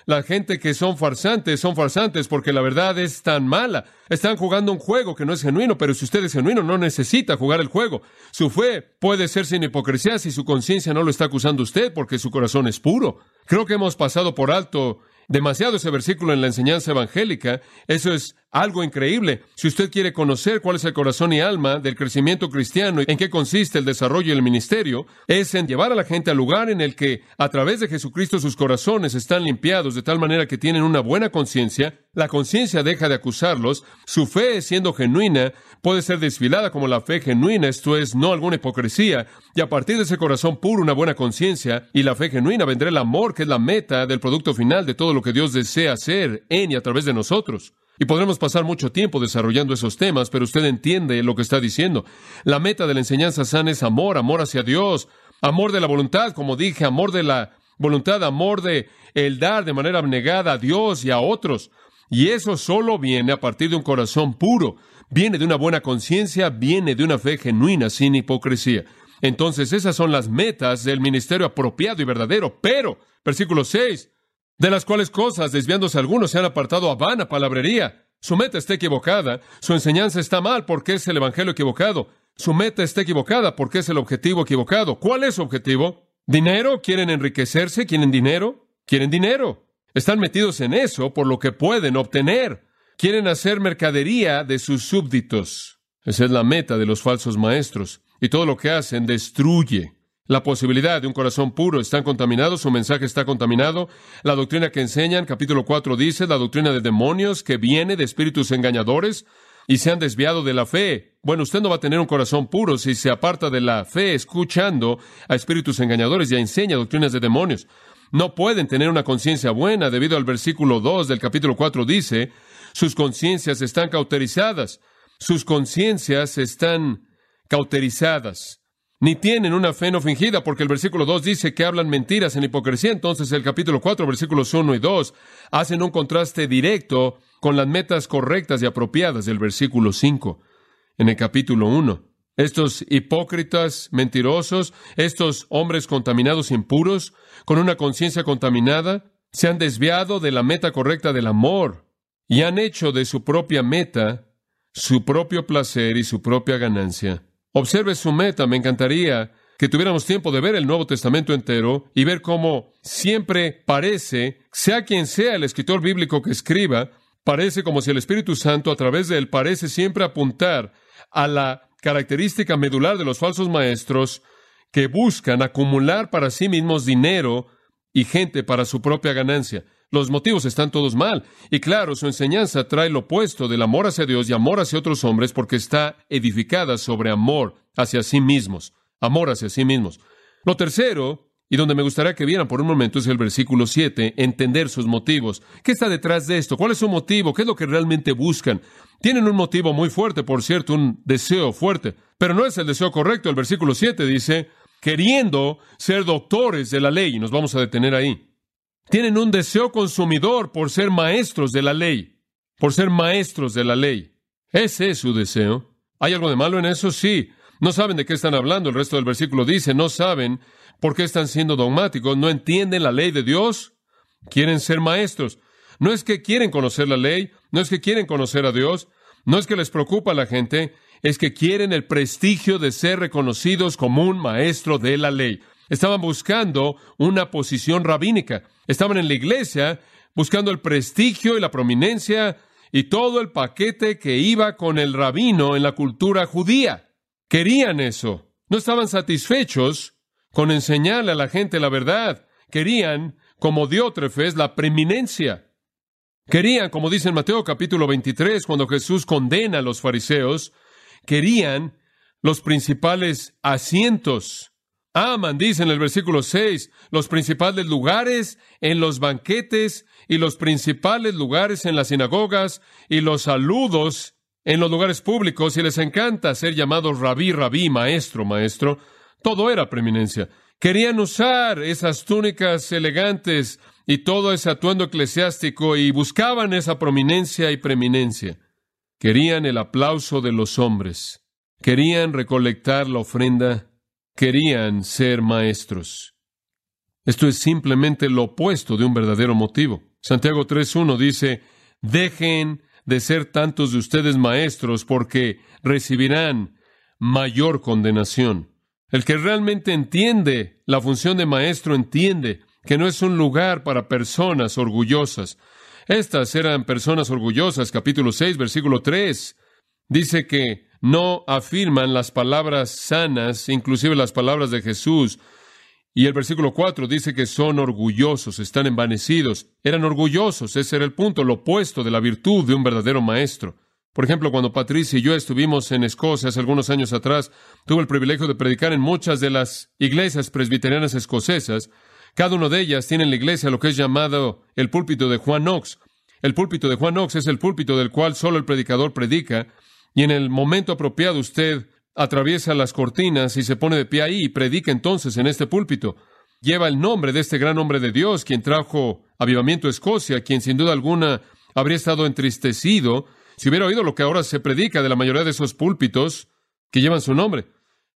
la gente que son farsantes, son farsantes porque la verdad es tan mala. Están jugando un juego que no es genuino, pero si usted es genuino no necesita jugar el juego. Su fe puede ser sin hipocresía si su conciencia no lo está acusando usted porque su corazón es puro. Creo que hemos pasado por alto demasiado ese versículo en la enseñanza evangélica. Eso es algo increíble. Si usted quiere conocer cuál es el corazón y alma del crecimiento cristiano y en qué consiste el desarrollo y el ministerio, es en llevar a la gente al lugar en el que a través de Jesucristo sus corazones están limpiados de tal manera que tienen una buena conciencia, la conciencia deja de acusarlos, su fe siendo genuina puede ser desfilada como la fe genuina, esto es, no alguna hipocresía, y a partir de ese corazón puro, una buena conciencia y la fe genuina vendrá el amor que es la meta del producto final de todo lo que Dios desea hacer en y a través de nosotros. Y podremos pasar mucho tiempo desarrollando esos temas, pero usted entiende lo que está diciendo. La meta de la enseñanza sana es amor, amor hacia Dios, amor de la voluntad, como dije, amor de la voluntad, amor de el dar de manera abnegada a Dios y a otros. Y eso solo viene a partir de un corazón puro, viene de una buena conciencia, viene de una fe genuina, sin hipocresía. Entonces esas son las metas del ministerio apropiado y verdadero. Pero, versículo 6, de las cuales cosas, desviándose algunos, se han apartado a vana palabrería. Su meta está equivocada, su enseñanza está mal porque es el evangelio equivocado. Su meta está equivocada porque es el objetivo equivocado. ¿Cuál es su objetivo? ¿Dinero? ¿Quieren enriquecerse? ¿Quieren dinero? ¿Quieren dinero? Están metidos en eso por lo que pueden obtener. Quieren hacer mercadería de sus súbditos. Esa es la meta de los falsos maestros. Y todo lo que hacen destruye la posibilidad de un corazón puro. Están contaminados, su mensaje está contaminado. La doctrina que enseñan, capítulo 4 dice, la doctrina de demonios que viene de espíritus engañadores y se han desviado de la fe. Bueno, usted no va a tener un corazón puro si se aparta de la fe escuchando a espíritus engañadores y enseña doctrinas de demonios. No pueden tener una conciencia buena debido al versículo 2 del capítulo 4 dice, sus conciencias están cauterizadas. Sus conciencias están cauterizadas ni tienen una fe no fingida, porque el versículo 2 dice que hablan mentiras en hipocresía. Entonces el capítulo 4, versículos 1 y 2 hacen un contraste directo con las metas correctas y apropiadas del versículo 5 en el capítulo 1. Estos hipócritas mentirosos, estos hombres contaminados impuros, con una conciencia contaminada, se han desviado de la meta correcta del amor y han hecho de su propia meta su propio placer y su propia ganancia. Observe su meta. Me encantaría que tuviéramos tiempo de ver el Nuevo Testamento entero y ver cómo siempre parece, sea quien sea el escritor bíblico que escriba, parece como si el Espíritu Santo a través de él parece siempre apuntar a la característica medular de los falsos maestros que buscan acumular para sí mismos dinero y gente para su propia ganancia. Los motivos están todos mal. Y claro, su enseñanza trae lo opuesto del amor hacia Dios y amor hacia otros hombres porque está edificada sobre amor hacia sí mismos. Amor hacia sí mismos. Lo tercero, y donde me gustaría que vieran por un momento, es el versículo 7, entender sus motivos. ¿Qué está detrás de esto? ¿Cuál es su motivo? ¿Qué es lo que realmente buscan? Tienen un motivo muy fuerte, por cierto, un deseo fuerte, pero no es el deseo correcto. El versículo 7 dice, queriendo ser doctores de la ley, y nos vamos a detener ahí. Tienen un deseo consumidor por ser maestros de la ley, por ser maestros de la ley. Ese es su deseo. ¿Hay algo de malo en eso? Sí. No saben de qué están hablando. El resto del versículo dice, no saben por qué están siendo dogmáticos, no entienden la ley de Dios, quieren ser maestros. No es que quieren conocer la ley, no es que quieren conocer a Dios, no es que les preocupa a la gente, es que quieren el prestigio de ser reconocidos como un maestro de la ley. Estaban buscando una posición rabínica. Estaban en la iglesia buscando el prestigio y la prominencia y todo el paquete que iba con el rabino en la cultura judía. Querían eso. No estaban satisfechos con enseñarle a la gente la verdad. Querían, como Diótrefes, la preeminencia. Querían, como dice en Mateo capítulo 23, cuando Jesús condena a los fariseos, querían los principales asientos. Aman, dice en el versículo 6, los principales lugares en los banquetes y los principales lugares en las sinagogas y los saludos en los lugares públicos y les encanta ser llamados rabí, rabí, maestro, maestro. Todo era preeminencia. Querían usar esas túnicas elegantes y todo ese atuendo eclesiástico y buscaban esa prominencia y preeminencia. Querían el aplauso de los hombres. Querían recolectar la ofrenda. Querían ser maestros. Esto es simplemente lo opuesto de un verdadero motivo. Santiago 3.1 dice, dejen de ser tantos de ustedes maestros porque recibirán mayor condenación. El que realmente entiende la función de maestro entiende que no es un lugar para personas orgullosas. Estas eran personas orgullosas, capítulo 6, versículo 3. Dice que no afirman las palabras sanas, inclusive las palabras de Jesús. Y el versículo 4 dice que son orgullosos, están envanecidos. Eran orgullosos, ese era el punto, lo opuesto de la virtud de un verdadero maestro. Por ejemplo, cuando Patricia y yo estuvimos en Escocia hace algunos años atrás, tuve el privilegio de predicar en muchas de las iglesias presbiterianas escocesas. Cada una de ellas tiene en la iglesia lo que es llamado el púlpito de Juan Knox. El púlpito de Juan Knox es el púlpito del cual solo el predicador predica, y en el momento apropiado usted atraviesa las cortinas y se pone de pie ahí y predica entonces en este púlpito. Lleva el nombre de este gran hombre de Dios, quien trajo avivamiento a Escocia, quien sin duda alguna habría estado entristecido si hubiera oído lo que ahora se predica de la mayoría de esos púlpitos que llevan su nombre.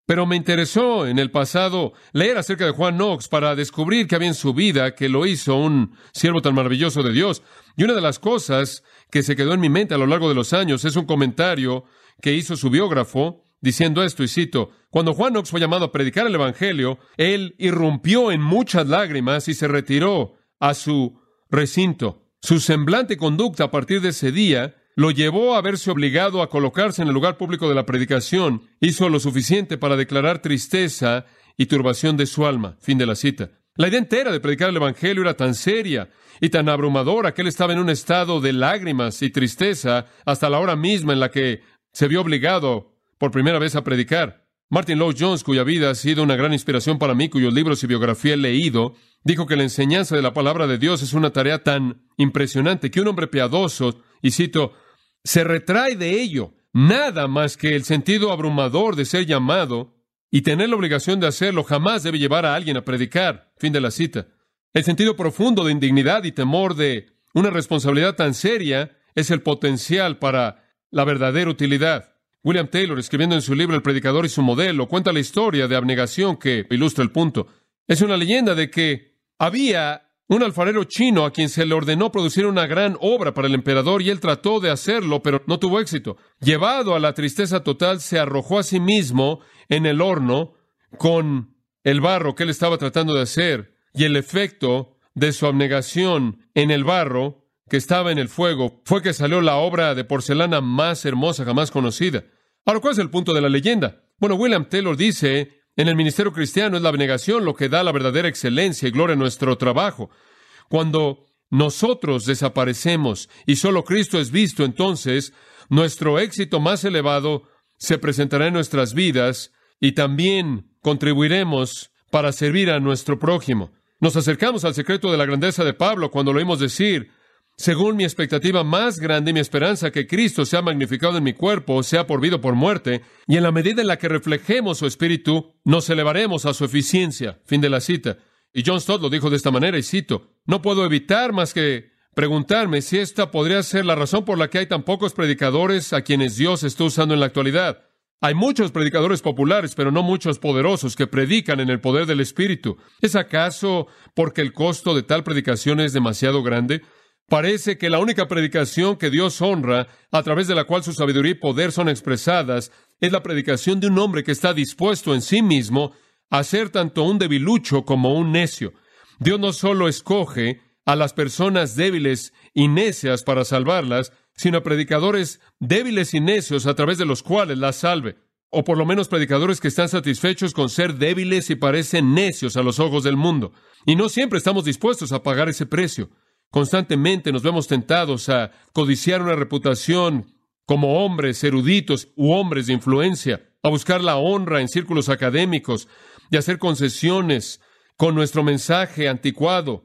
Pero me interesó en el pasado leer acerca de Juan Knox para descubrir que había en su vida que lo hizo un siervo tan maravilloso de Dios. Y una de las cosas que se quedó en mi mente a lo largo de los años es un comentario que hizo su biógrafo diciendo esto, y cito, cuando Juan Knox fue llamado a predicar el Evangelio, él irrumpió en muchas lágrimas y se retiró a su recinto. Su semblante conducta a partir de ese día lo llevó a verse obligado a colocarse en el lugar público de la predicación, hizo lo suficiente para declarar tristeza y turbación de su alma. Fin de la cita. La idea entera de predicar el Evangelio era tan seria y tan abrumadora que él estaba en un estado de lágrimas y tristeza hasta la hora misma en la que se vio obligado por primera vez a predicar. Martin Lloyd Jones, cuya vida ha sido una gran inspiración para mí, cuyos libros y biografía he leído, dijo que la enseñanza de la palabra de Dios es una tarea tan impresionante que un hombre piadoso, y cito, se retrae de ello nada más que el sentido abrumador de ser llamado y tener la obligación de hacerlo jamás debe llevar a alguien a predicar. Fin de la cita. El sentido profundo de indignidad y temor de una responsabilidad tan seria es el potencial para la verdadera utilidad. William Taylor, escribiendo en su libro El predicador y su modelo, cuenta la historia de abnegación que ilustra el punto. Es una leyenda de que había un alfarero chino a quien se le ordenó producir una gran obra para el emperador y él trató de hacerlo, pero no tuvo éxito. Llevado a la tristeza total, se arrojó a sí mismo en el horno con el barro que él estaba tratando de hacer y el efecto de su abnegación en el barro que estaba en el fuego fue que salió la obra de porcelana más hermosa jamás conocida. Ahora, ¿cuál es el punto de la leyenda? Bueno, William Taylor dice en el ministerio cristiano es la abnegación lo que da la verdadera excelencia y gloria a nuestro trabajo. Cuando nosotros desaparecemos y solo Cristo es visto, entonces nuestro éxito más elevado se presentará en nuestras vidas y también contribuiremos para servir a nuestro prójimo. Nos acercamos al secreto de la grandeza de Pablo cuando lo oímos decir, según mi expectativa más grande y mi esperanza que Cristo sea magnificado en mi cuerpo, sea por vida o por muerte, y en la medida en la que reflejemos su espíritu, nos elevaremos a su eficiencia. Fin de la cita. Y John Stott lo dijo de esta manera, y cito, no puedo evitar más que preguntarme si esta podría ser la razón por la que hay tan pocos predicadores a quienes Dios está usando en la actualidad. Hay muchos predicadores populares, pero no muchos poderosos que predican en el poder del Espíritu. ¿Es acaso porque el costo de tal predicación es demasiado grande? Parece que la única predicación que Dios honra, a través de la cual su sabiduría y poder son expresadas, es la predicación de un hombre que está dispuesto en sí mismo a ser tanto un debilucho como un necio. Dios no solo escoge a las personas débiles y necias para salvarlas, sino a predicadores débiles y necios a través de los cuales las salve, o por lo menos predicadores que están satisfechos con ser débiles y parecen necios a los ojos del mundo. Y no siempre estamos dispuestos a pagar ese precio. Constantemente nos vemos tentados a codiciar una reputación como hombres eruditos u hombres de influencia, a buscar la honra en círculos académicos, de hacer concesiones con nuestro mensaje anticuado.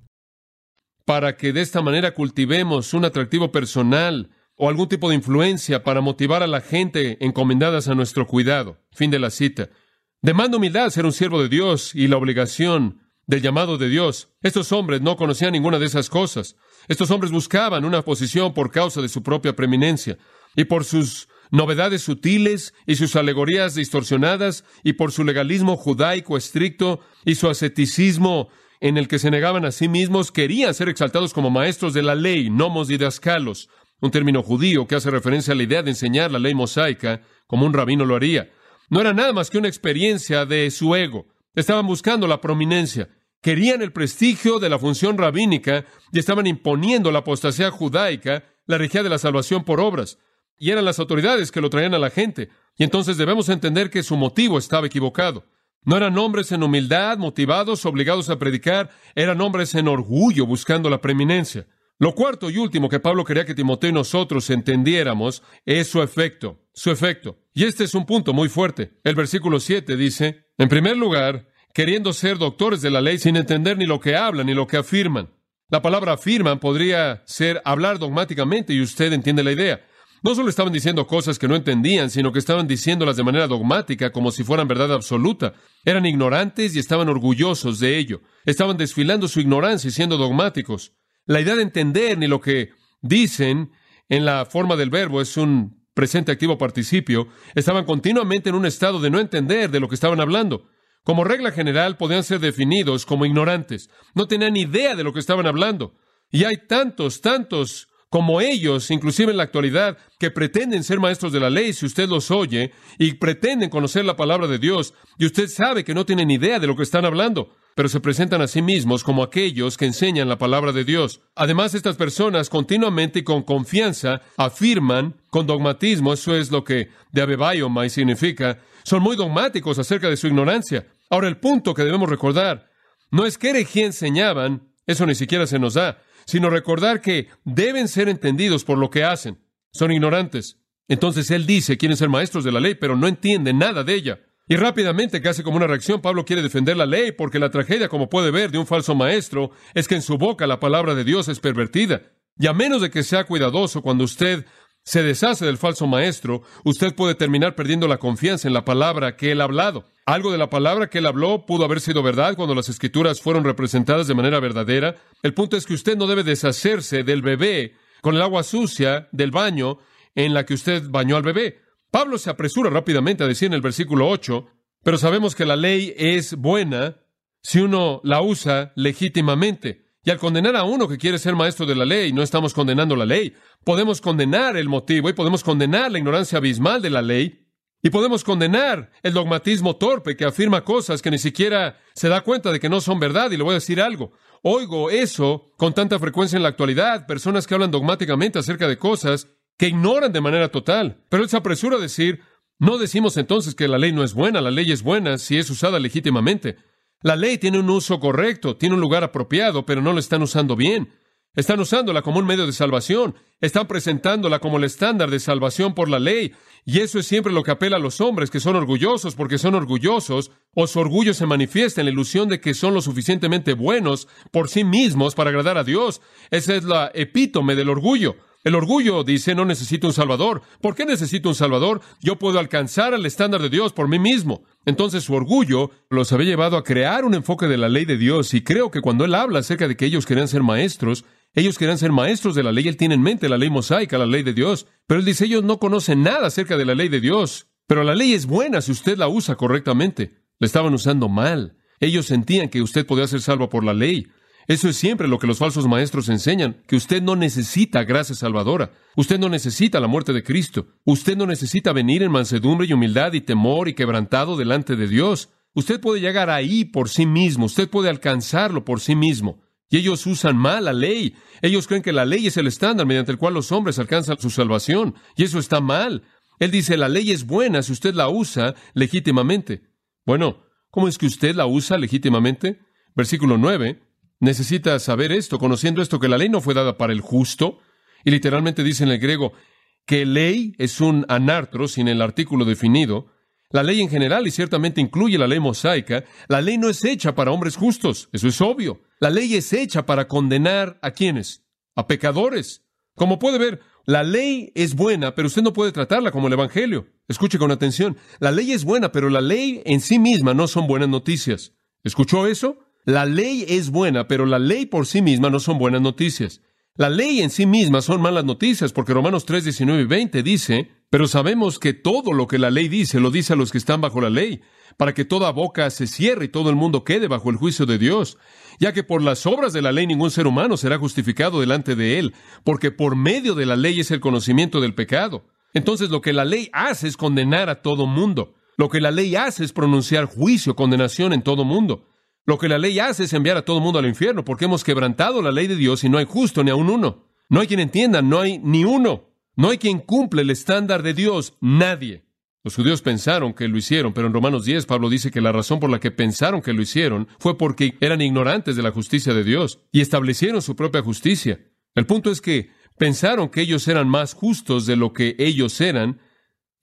Para que de esta manera cultivemos un atractivo personal o algún tipo de influencia para motivar a la gente encomendadas a nuestro cuidado. Fin de la cita. Demanda humildad ser un siervo de Dios y la obligación del llamado de Dios. Estos hombres no conocían ninguna de esas cosas. Estos hombres buscaban una posición por causa de su propia preeminencia y por sus novedades sutiles y sus alegorías distorsionadas y por su legalismo judaico estricto y su asceticismo en el que se negaban a sí mismos, querían ser exaltados como maestros de la ley, nomos didascalos, un término judío que hace referencia a la idea de enseñar la ley mosaica como un rabino lo haría. No era nada más que una experiencia de su ego. Estaban buscando la prominencia. Querían el prestigio de la función rabínica y estaban imponiendo la apostasía judaica, la regía de la salvación por obras. Y eran las autoridades que lo traían a la gente. Y entonces debemos entender que su motivo estaba equivocado. No eran hombres en humildad, motivados, obligados a predicar, eran hombres en orgullo, buscando la preeminencia. Lo cuarto y último que Pablo quería que Timoteo y nosotros entendiéramos es su efecto, su efecto. Y este es un punto muy fuerte. El versículo 7 dice, en primer lugar, queriendo ser doctores de la ley sin entender ni lo que hablan ni lo que afirman. La palabra afirman podría ser hablar dogmáticamente y usted entiende la idea. No solo estaban diciendo cosas que no entendían, sino que estaban diciéndolas de manera dogmática, como si fueran verdad absoluta. Eran ignorantes y estaban orgullosos de ello. Estaban desfilando su ignorancia y siendo dogmáticos. La idea de entender ni lo que dicen en la forma del verbo es un presente activo participio. Estaban continuamente en un estado de no entender de lo que estaban hablando. Como regla general, podían ser definidos como ignorantes. No tenían idea de lo que estaban hablando. Y hay tantos, tantos como ellos, inclusive en la actualidad, que pretenden ser maestros de la ley, si usted los oye, y pretenden conocer la palabra de Dios, y usted sabe que no tienen idea de lo que están hablando, pero se presentan a sí mismos como aquellos que enseñan la palabra de Dios. Además, estas personas continuamente y con confianza afirman con dogmatismo, eso es lo que de Abebaiomai significa, son muy dogmáticos acerca de su ignorancia. Ahora, el punto que debemos recordar no es que herejía enseñaban, eso ni siquiera se nos da, sino recordar que deben ser entendidos por lo que hacen. Son ignorantes. Entonces él dice, quieren ser maestros de la ley, pero no entienden nada de ella. Y rápidamente, casi como una reacción, Pablo quiere defender la ley, porque la tragedia, como puede ver, de un falso maestro es que en su boca la palabra de Dios es pervertida. Y a menos de que sea cuidadoso cuando usted se deshace del falso maestro, usted puede terminar perdiendo la confianza en la palabra que él ha hablado. Algo de la palabra que él habló pudo haber sido verdad cuando las escrituras fueron representadas de manera verdadera. El punto es que usted no debe deshacerse del bebé con el agua sucia del baño en la que usted bañó al bebé. Pablo se apresura rápidamente a decir en el versículo 8, pero sabemos que la ley es buena si uno la usa legítimamente. Y al condenar a uno que quiere ser maestro de la ley, no estamos condenando la ley. Podemos condenar el motivo y podemos condenar la ignorancia abismal de la ley y podemos condenar el dogmatismo torpe que afirma cosas que ni siquiera se da cuenta de que no son verdad. Y le voy a decir algo. Oigo eso con tanta frecuencia en la actualidad, personas que hablan dogmáticamente acerca de cosas que ignoran de manera total. Pero él se apresura a decir, no decimos entonces que la ley no es buena, la ley es buena si es usada legítimamente. La ley tiene un uso correcto, tiene un lugar apropiado, pero no lo están usando bien. Están usándola como un medio de salvación, están presentándola como el estándar de salvación por la ley, y eso es siempre lo que apela a los hombres, que son orgullosos porque son orgullosos, o su orgullo se manifiesta en la ilusión de que son lo suficientemente buenos por sí mismos para agradar a Dios. Esa es la epítome del orgullo. El orgullo dice, no necesito un Salvador. ¿Por qué necesito un Salvador? Yo puedo alcanzar el estándar de Dios por mí mismo. Entonces su orgullo los había llevado a crear un enfoque de la ley de Dios y creo que cuando él habla acerca de que ellos querían ser maestros, ellos querían ser maestros de la ley, él tiene en mente la ley mosaica, la ley de Dios, pero él dice, ellos no conocen nada acerca de la ley de Dios, pero la ley es buena si usted la usa correctamente. La estaban usando mal. Ellos sentían que usted podía ser salvo por la ley. Eso es siempre lo que los falsos maestros enseñan, que usted no necesita gracia salvadora, usted no necesita la muerte de Cristo, usted no necesita venir en mansedumbre y humildad y temor y quebrantado delante de Dios. Usted puede llegar ahí por sí mismo, usted puede alcanzarlo por sí mismo. Y ellos usan mal la ley. Ellos creen que la ley es el estándar mediante el cual los hombres alcanzan su salvación. Y eso está mal. Él dice, la ley es buena si usted la usa legítimamente. Bueno, ¿cómo es que usted la usa legítimamente? Versículo 9. Necesita saber esto, conociendo esto, que la ley no fue dada para el justo, y literalmente dice en el griego que ley es un anartro sin el artículo definido. La ley en general, y ciertamente incluye la ley mosaica, la ley no es hecha para hombres justos, eso es obvio. La ley es hecha para condenar a quienes, a pecadores. Como puede ver, la ley es buena, pero usted no puede tratarla como el Evangelio. Escuche con atención, la ley es buena, pero la ley en sí misma no son buenas noticias. ¿Escuchó eso? La ley es buena, pero la ley por sí misma no son buenas noticias. La ley en sí misma son malas noticias, porque Romanos 3, 19 y 20 dice, pero sabemos que todo lo que la ley dice lo dice a los que están bajo la ley, para que toda boca se cierre y todo el mundo quede bajo el juicio de Dios, ya que por las obras de la ley ningún ser humano será justificado delante de él, porque por medio de la ley es el conocimiento del pecado. Entonces lo que la ley hace es condenar a todo mundo. Lo que la ley hace es pronunciar juicio, condenación en todo mundo. Lo que la ley hace es enviar a todo el mundo al infierno, porque hemos quebrantado la ley de Dios y no hay justo ni aun uno. No hay quien entienda, no hay ni uno. No hay quien cumple el estándar de Dios, nadie. Los judíos pensaron que lo hicieron, pero en Romanos 10 Pablo dice que la razón por la que pensaron que lo hicieron fue porque eran ignorantes de la justicia de Dios y establecieron su propia justicia. El punto es que pensaron que ellos eran más justos de lo que ellos eran,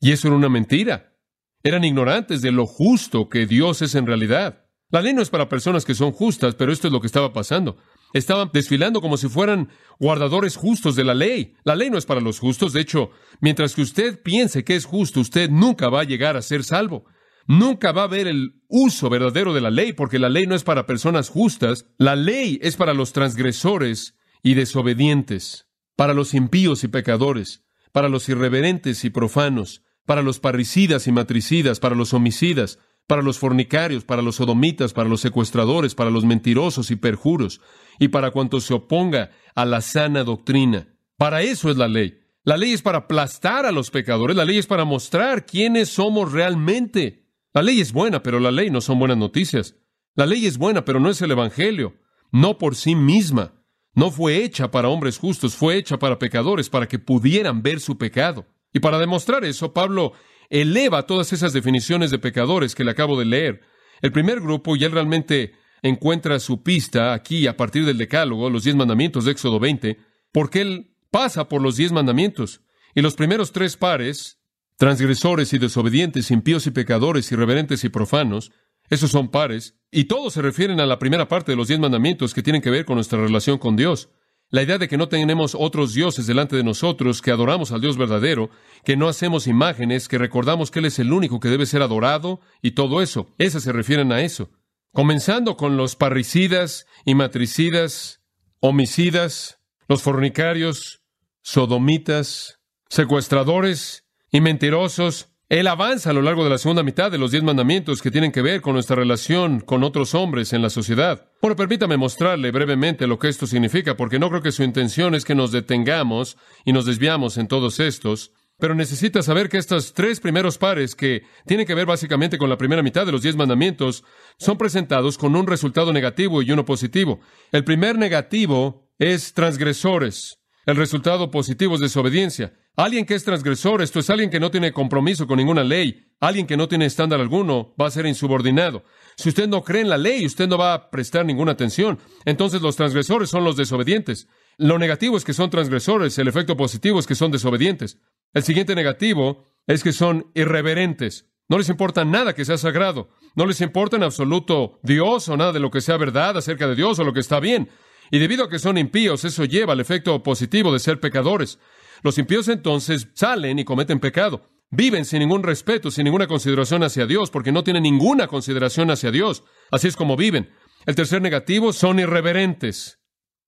y eso era una mentira. Eran ignorantes de lo justo que Dios es en realidad. La ley no es para personas que son justas, pero esto es lo que estaba pasando. Estaban desfilando como si fueran guardadores justos de la ley. La ley no es para los justos. De hecho, mientras que usted piense que es justo, usted nunca va a llegar a ser salvo. Nunca va a ver el uso verdadero de la ley, porque la ley no es para personas justas. La ley es para los transgresores y desobedientes, para los impíos y pecadores, para los irreverentes y profanos, para los parricidas y matricidas, para los homicidas, para los fornicarios, para los sodomitas, para los secuestradores, para los mentirosos y perjuros, y para cuanto se oponga a la sana doctrina. Para eso es la ley. La ley es para aplastar a los pecadores, la ley es para mostrar quiénes somos realmente. La ley es buena, pero la ley no son buenas noticias. La ley es buena, pero no es el Evangelio, no por sí misma. No fue hecha para hombres justos, fue hecha para pecadores, para que pudieran ver su pecado. Y para demostrar eso, Pablo eleva todas esas definiciones de pecadores que le acabo de leer. El primer grupo, y él realmente encuentra su pista aquí a partir del Decálogo, los diez mandamientos de Éxodo 20, porque él pasa por los diez mandamientos. Y los primeros tres pares, transgresores y desobedientes, impíos y pecadores, irreverentes y profanos, esos son pares, y todos se refieren a la primera parte de los diez mandamientos que tienen que ver con nuestra relación con Dios. La idea de que no tenemos otros dioses delante de nosotros, que adoramos al Dios verdadero, que no hacemos imágenes, que recordamos que Él es el único que debe ser adorado y todo eso. Esas se refieren a eso. Comenzando con los parricidas y matricidas, homicidas, los fornicarios, sodomitas, secuestradores y mentirosos. Él avanza a lo largo de la segunda mitad de los diez mandamientos que tienen que ver con nuestra relación con otros hombres en la sociedad. Bueno, permítame mostrarle brevemente lo que esto significa, porque no creo que su intención es que nos detengamos y nos desviamos en todos estos, pero necesita saber que estos tres primeros pares, que tienen que ver básicamente con la primera mitad de los diez mandamientos, son presentados con un resultado negativo y uno positivo. El primer negativo es transgresores. El resultado positivo es desobediencia. Alguien que es transgresor, esto es alguien que no tiene compromiso con ninguna ley, alguien que no tiene estándar alguno, va a ser insubordinado. Si usted no cree en la ley, usted no va a prestar ninguna atención. Entonces los transgresores son los desobedientes. Lo negativo es que son transgresores, el efecto positivo es que son desobedientes. El siguiente negativo es que son irreverentes. No les importa nada que sea sagrado. No les importa en absoluto Dios o nada de lo que sea verdad acerca de Dios o lo que está bien. Y debido a que son impíos, eso lleva al efecto positivo de ser pecadores. Los impíos entonces salen y cometen pecado. Viven sin ningún respeto, sin ninguna consideración hacia Dios, porque no tienen ninguna consideración hacia Dios. Así es como viven. El tercer negativo son irreverentes.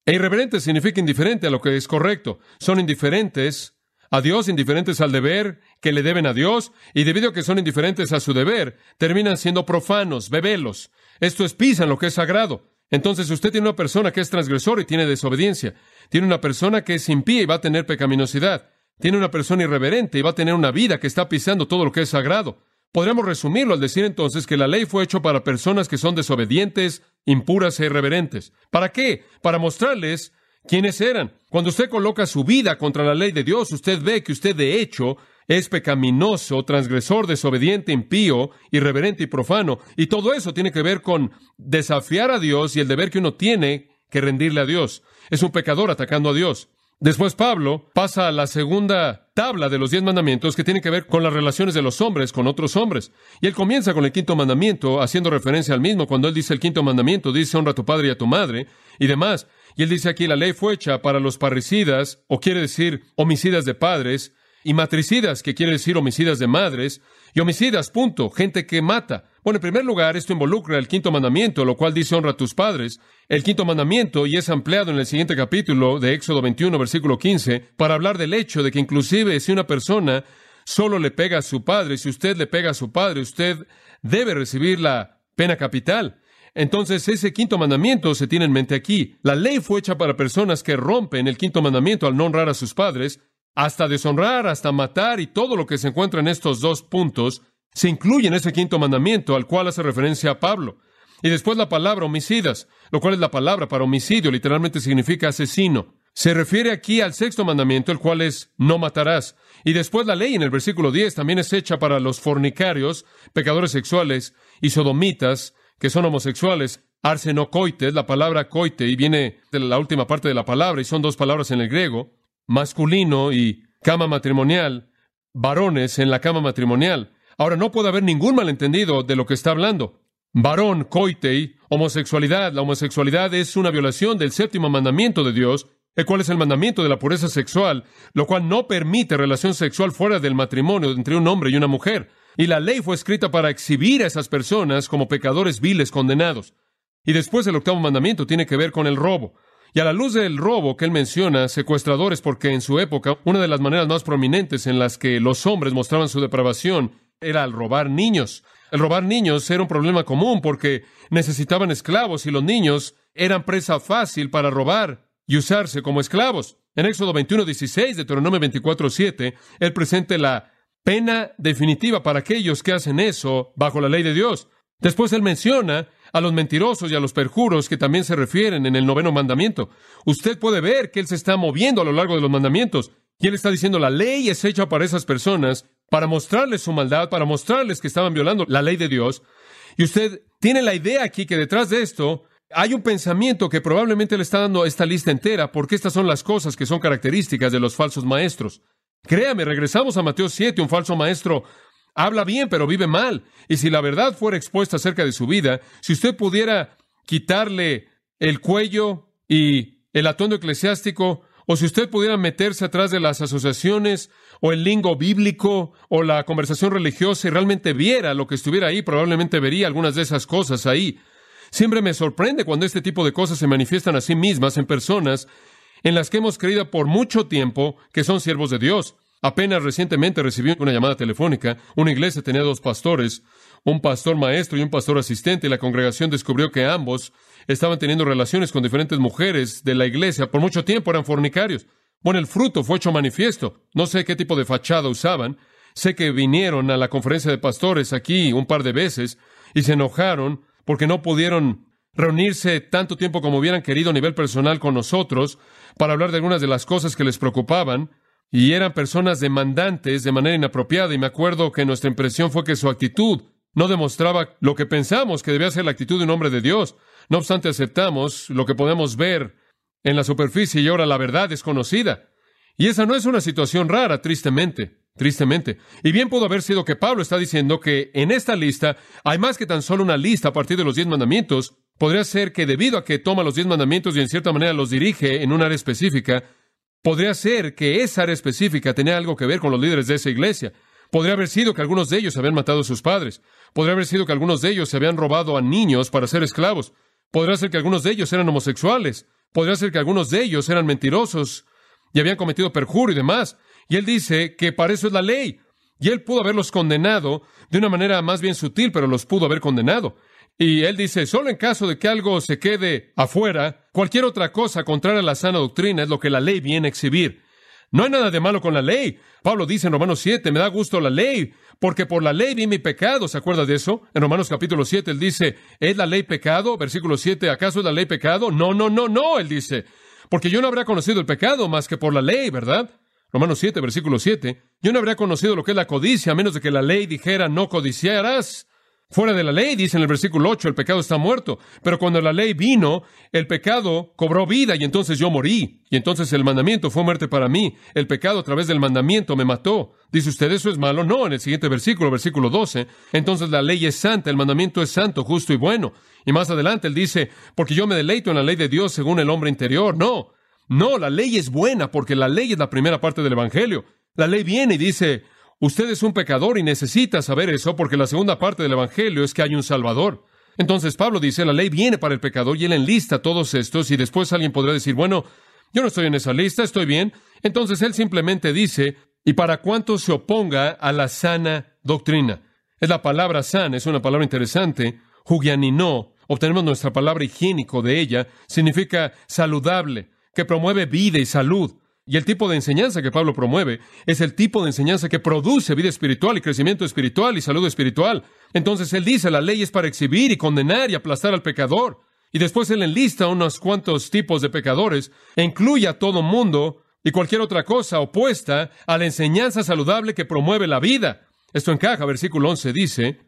E irreverentes significa indiferente a lo que es correcto. Son indiferentes a Dios, indiferentes al deber que le deben a Dios, y debido a que son indiferentes a su deber, terminan siendo profanos, bebelos. Esto es pisan lo que es sagrado. Entonces usted tiene una persona que es transgresor y tiene desobediencia. Tiene una persona que es impía y va a tener pecaminosidad. Tiene una persona irreverente y va a tener una vida que está pisando todo lo que es sagrado. Podríamos resumirlo al decir entonces que la ley fue hecha para personas que son desobedientes, impuras e irreverentes. ¿Para qué? Para mostrarles quiénes eran. Cuando usted coloca su vida contra la ley de Dios, usted ve que usted de hecho es pecaminoso, transgresor, desobediente, impío, irreverente y profano. Y todo eso tiene que ver con desafiar a Dios y el deber que uno tiene que rendirle a Dios. Es un pecador atacando a Dios. Después Pablo pasa a la segunda tabla de los diez mandamientos que tiene que ver con las relaciones de los hombres con otros hombres. Y él comienza con el quinto mandamiento, haciendo referencia al mismo. Cuando él dice el quinto mandamiento, dice honra a tu padre y a tu madre y demás. Y él dice aquí la ley fue hecha para los parricidas, o quiere decir homicidas de padres, y matricidas, que quiere decir homicidas de madres, y homicidas, punto, gente que mata. Bueno, en primer lugar, esto involucra el quinto mandamiento, lo cual dice honra a tus padres. El quinto mandamiento, y es ampliado en el siguiente capítulo de Éxodo 21, versículo 15, para hablar del hecho de que inclusive si una persona solo le pega a su padre, si usted le pega a su padre, usted debe recibir la pena capital. Entonces, ese quinto mandamiento se tiene en mente aquí. La ley fue hecha para personas que rompen el quinto mandamiento al no honrar a sus padres, hasta deshonrar, hasta matar y todo lo que se encuentra en estos dos puntos se incluye en ese quinto mandamiento al cual hace referencia a Pablo. Y después la palabra homicidas, lo cual es la palabra para homicidio, literalmente significa asesino. Se refiere aquí al sexto mandamiento, el cual es no matarás. Y después la ley en el versículo 10 también es hecha para los fornicarios, pecadores sexuales y sodomitas, que son homosexuales. Arsenocoites, la palabra coite, y viene de la última parte de la palabra, y son dos palabras en el griego masculino y cama matrimonial, varones en la cama matrimonial. Ahora no puede haber ningún malentendido de lo que está hablando. Varón, coitei, homosexualidad. La homosexualidad es una violación del séptimo mandamiento de Dios, el cual es el mandamiento de la pureza sexual, lo cual no permite relación sexual fuera del matrimonio entre un hombre y una mujer. Y la ley fue escrita para exhibir a esas personas como pecadores viles condenados. Y después el octavo mandamiento tiene que ver con el robo. Y a la luz del robo que él menciona, secuestradores, porque en su época una de las maneras más prominentes en las que los hombres mostraban su depravación era al robar niños. El robar niños era un problema común porque necesitaban esclavos y los niños eran presa fácil para robar y usarse como esclavos. En Éxodo 21, 16, Deuteronomio 24, 7, él presenta la pena definitiva para aquellos que hacen eso bajo la ley de Dios. Después él menciona a los mentirosos y a los perjuros que también se refieren en el noveno mandamiento. Usted puede ver que Él se está moviendo a lo largo de los mandamientos. Y Él está diciendo, la ley es hecha para esas personas, para mostrarles su maldad, para mostrarles que estaban violando la ley de Dios. Y usted tiene la idea aquí que detrás de esto hay un pensamiento que probablemente le está dando esta lista entera, porque estas son las cosas que son características de los falsos maestros. Créame, regresamos a Mateo 7, un falso maestro habla bien, pero vive mal. Y si la verdad fuera expuesta acerca de su vida, si usted pudiera quitarle el cuello y el atuendo eclesiástico, o si usted pudiera meterse atrás de las asociaciones o el lingo bíblico o la conversación religiosa y realmente viera lo que estuviera ahí, probablemente vería algunas de esas cosas ahí. Siempre me sorprende cuando este tipo de cosas se manifiestan a sí mismas en personas en las que hemos creído por mucho tiempo que son siervos de Dios. Apenas recientemente recibí una llamada telefónica. Una iglesia tenía dos pastores, un pastor maestro y un pastor asistente, y la congregación descubrió que ambos estaban teniendo relaciones con diferentes mujeres de la iglesia. Por mucho tiempo eran fornicarios. Bueno, el fruto fue hecho manifiesto. No sé qué tipo de fachada usaban. Sé que vinieron a la conferencia de pastores aquí un par de veces y se enojaron porque no pudieron reunirse tanto tiempo como hubieran querido a nivel personal con nosotros para hablar de algunas de las cosas que les preocupaban y eran personas demandantes de manera inapropiada y me acuerdo que nuestra impresión fue que su actitud no demostraba lo que pensamos que debía ser la actitud de un hombre de Dios. No obstante, aceptamos lo que podemos ver en la superficie y ahora la verdad es conocida. Y esa no es una situación rara, tristemente, tristemente. Y bien pudo haber sido que Pablo está diciendo que en esta lista hay más que tan solo una lista a partir de los diez mandamientos. Podría ser que debido a que toma los diez mandamientos y en cierta manera los dirige en un área específica, podría ser que esa área específica tenía algo que ver con los líderes de esa iglesia. Podría haber sido que algunos de ellos habían matado a sus padres. Podría haber sido que algunos de ellos se habían robado a niños para ser esclavos. Podría ser que algunos de ellos eran homosexuales. Podría ser que algunos de ellos eran mentirosos y habían cometido perjurio y demás. Y él dice que para eso es la ley. Y él pudo haberlos condenado de una manera más bien sutil, pero los pudo haber condenado. Y él dice, solo en caso de que algo se quede afuera, cualquier otra cosa contraria a la sana doctrina es lo que la ley viene a exhibir. No hay nada de malo con la ley. Pablo dice en Romanos 7, me da gusto la ley, porque por la ley vi mi pecado. ¿Se acuerda de eso? En Romanos capítulo 7 él dice, ¿es la ley pecado? Versículo 7, ¿acaso es la ley pecado? No, no, no, no, él dice, porque yo no habría conocido el pecado más que por la ley, ¿verdad? Romanos 7, versículo 7, yo no habría conocido lo que es la codicia a menos de que la ley dijera no codiciarás. Fuera de la ley, dice en el versículo 8, el pecado está muerto. Pero cuando la ley vino, el pecado cobró vida y entonces yo morí. Y entonces el mandamiento fue muerte para mí. El pecado a través del mandamiento me mató. Dice usted, ¿eso es malo? No, en el siguiente versículo, versículo 12. Entonces la ley es santa, el mandamiento es santo, justo y bueno. Y más adelante él dice, porque yo me deleito en la ley de Dios según el hombre interior. No, no, la ley es buena porque la ley es la primera parte del Evangelio. La ley viene y dice, Usted es un pecador y necesita saber eso porque la segunda parte del Evangelio es que hay un Salvador. Entonces Pablo dice, la ley viene para el pecador y él enlista todos estos y después alguien podrá decir, bueno, yo no estoy en esa lista, estoy bien. Entonces él simplemente dice, ¿y para cuánto se oponga a la sana doctrina? Es la palabra sana, es una palabra interesante. Jugianinó, obtenemos nuestra palabra higiénico de ella, significa saludable, que promueve vida y salud. Y el tipo de enseñanza que Pablo promueve es el tipo de enseñanza que produce vida espiritual y crecimiento espiritual y salud espiritual. Entonces él dice, la ley es para exhibir y condenar y aplastar al pecador. Y después él enlista unos cuantos tipos de pecadores e incluye a todo mundo y cualquier otra cosa opuesta a la enseñanza saludable que promueve la vida. Esto encaja, versículo 11 dice,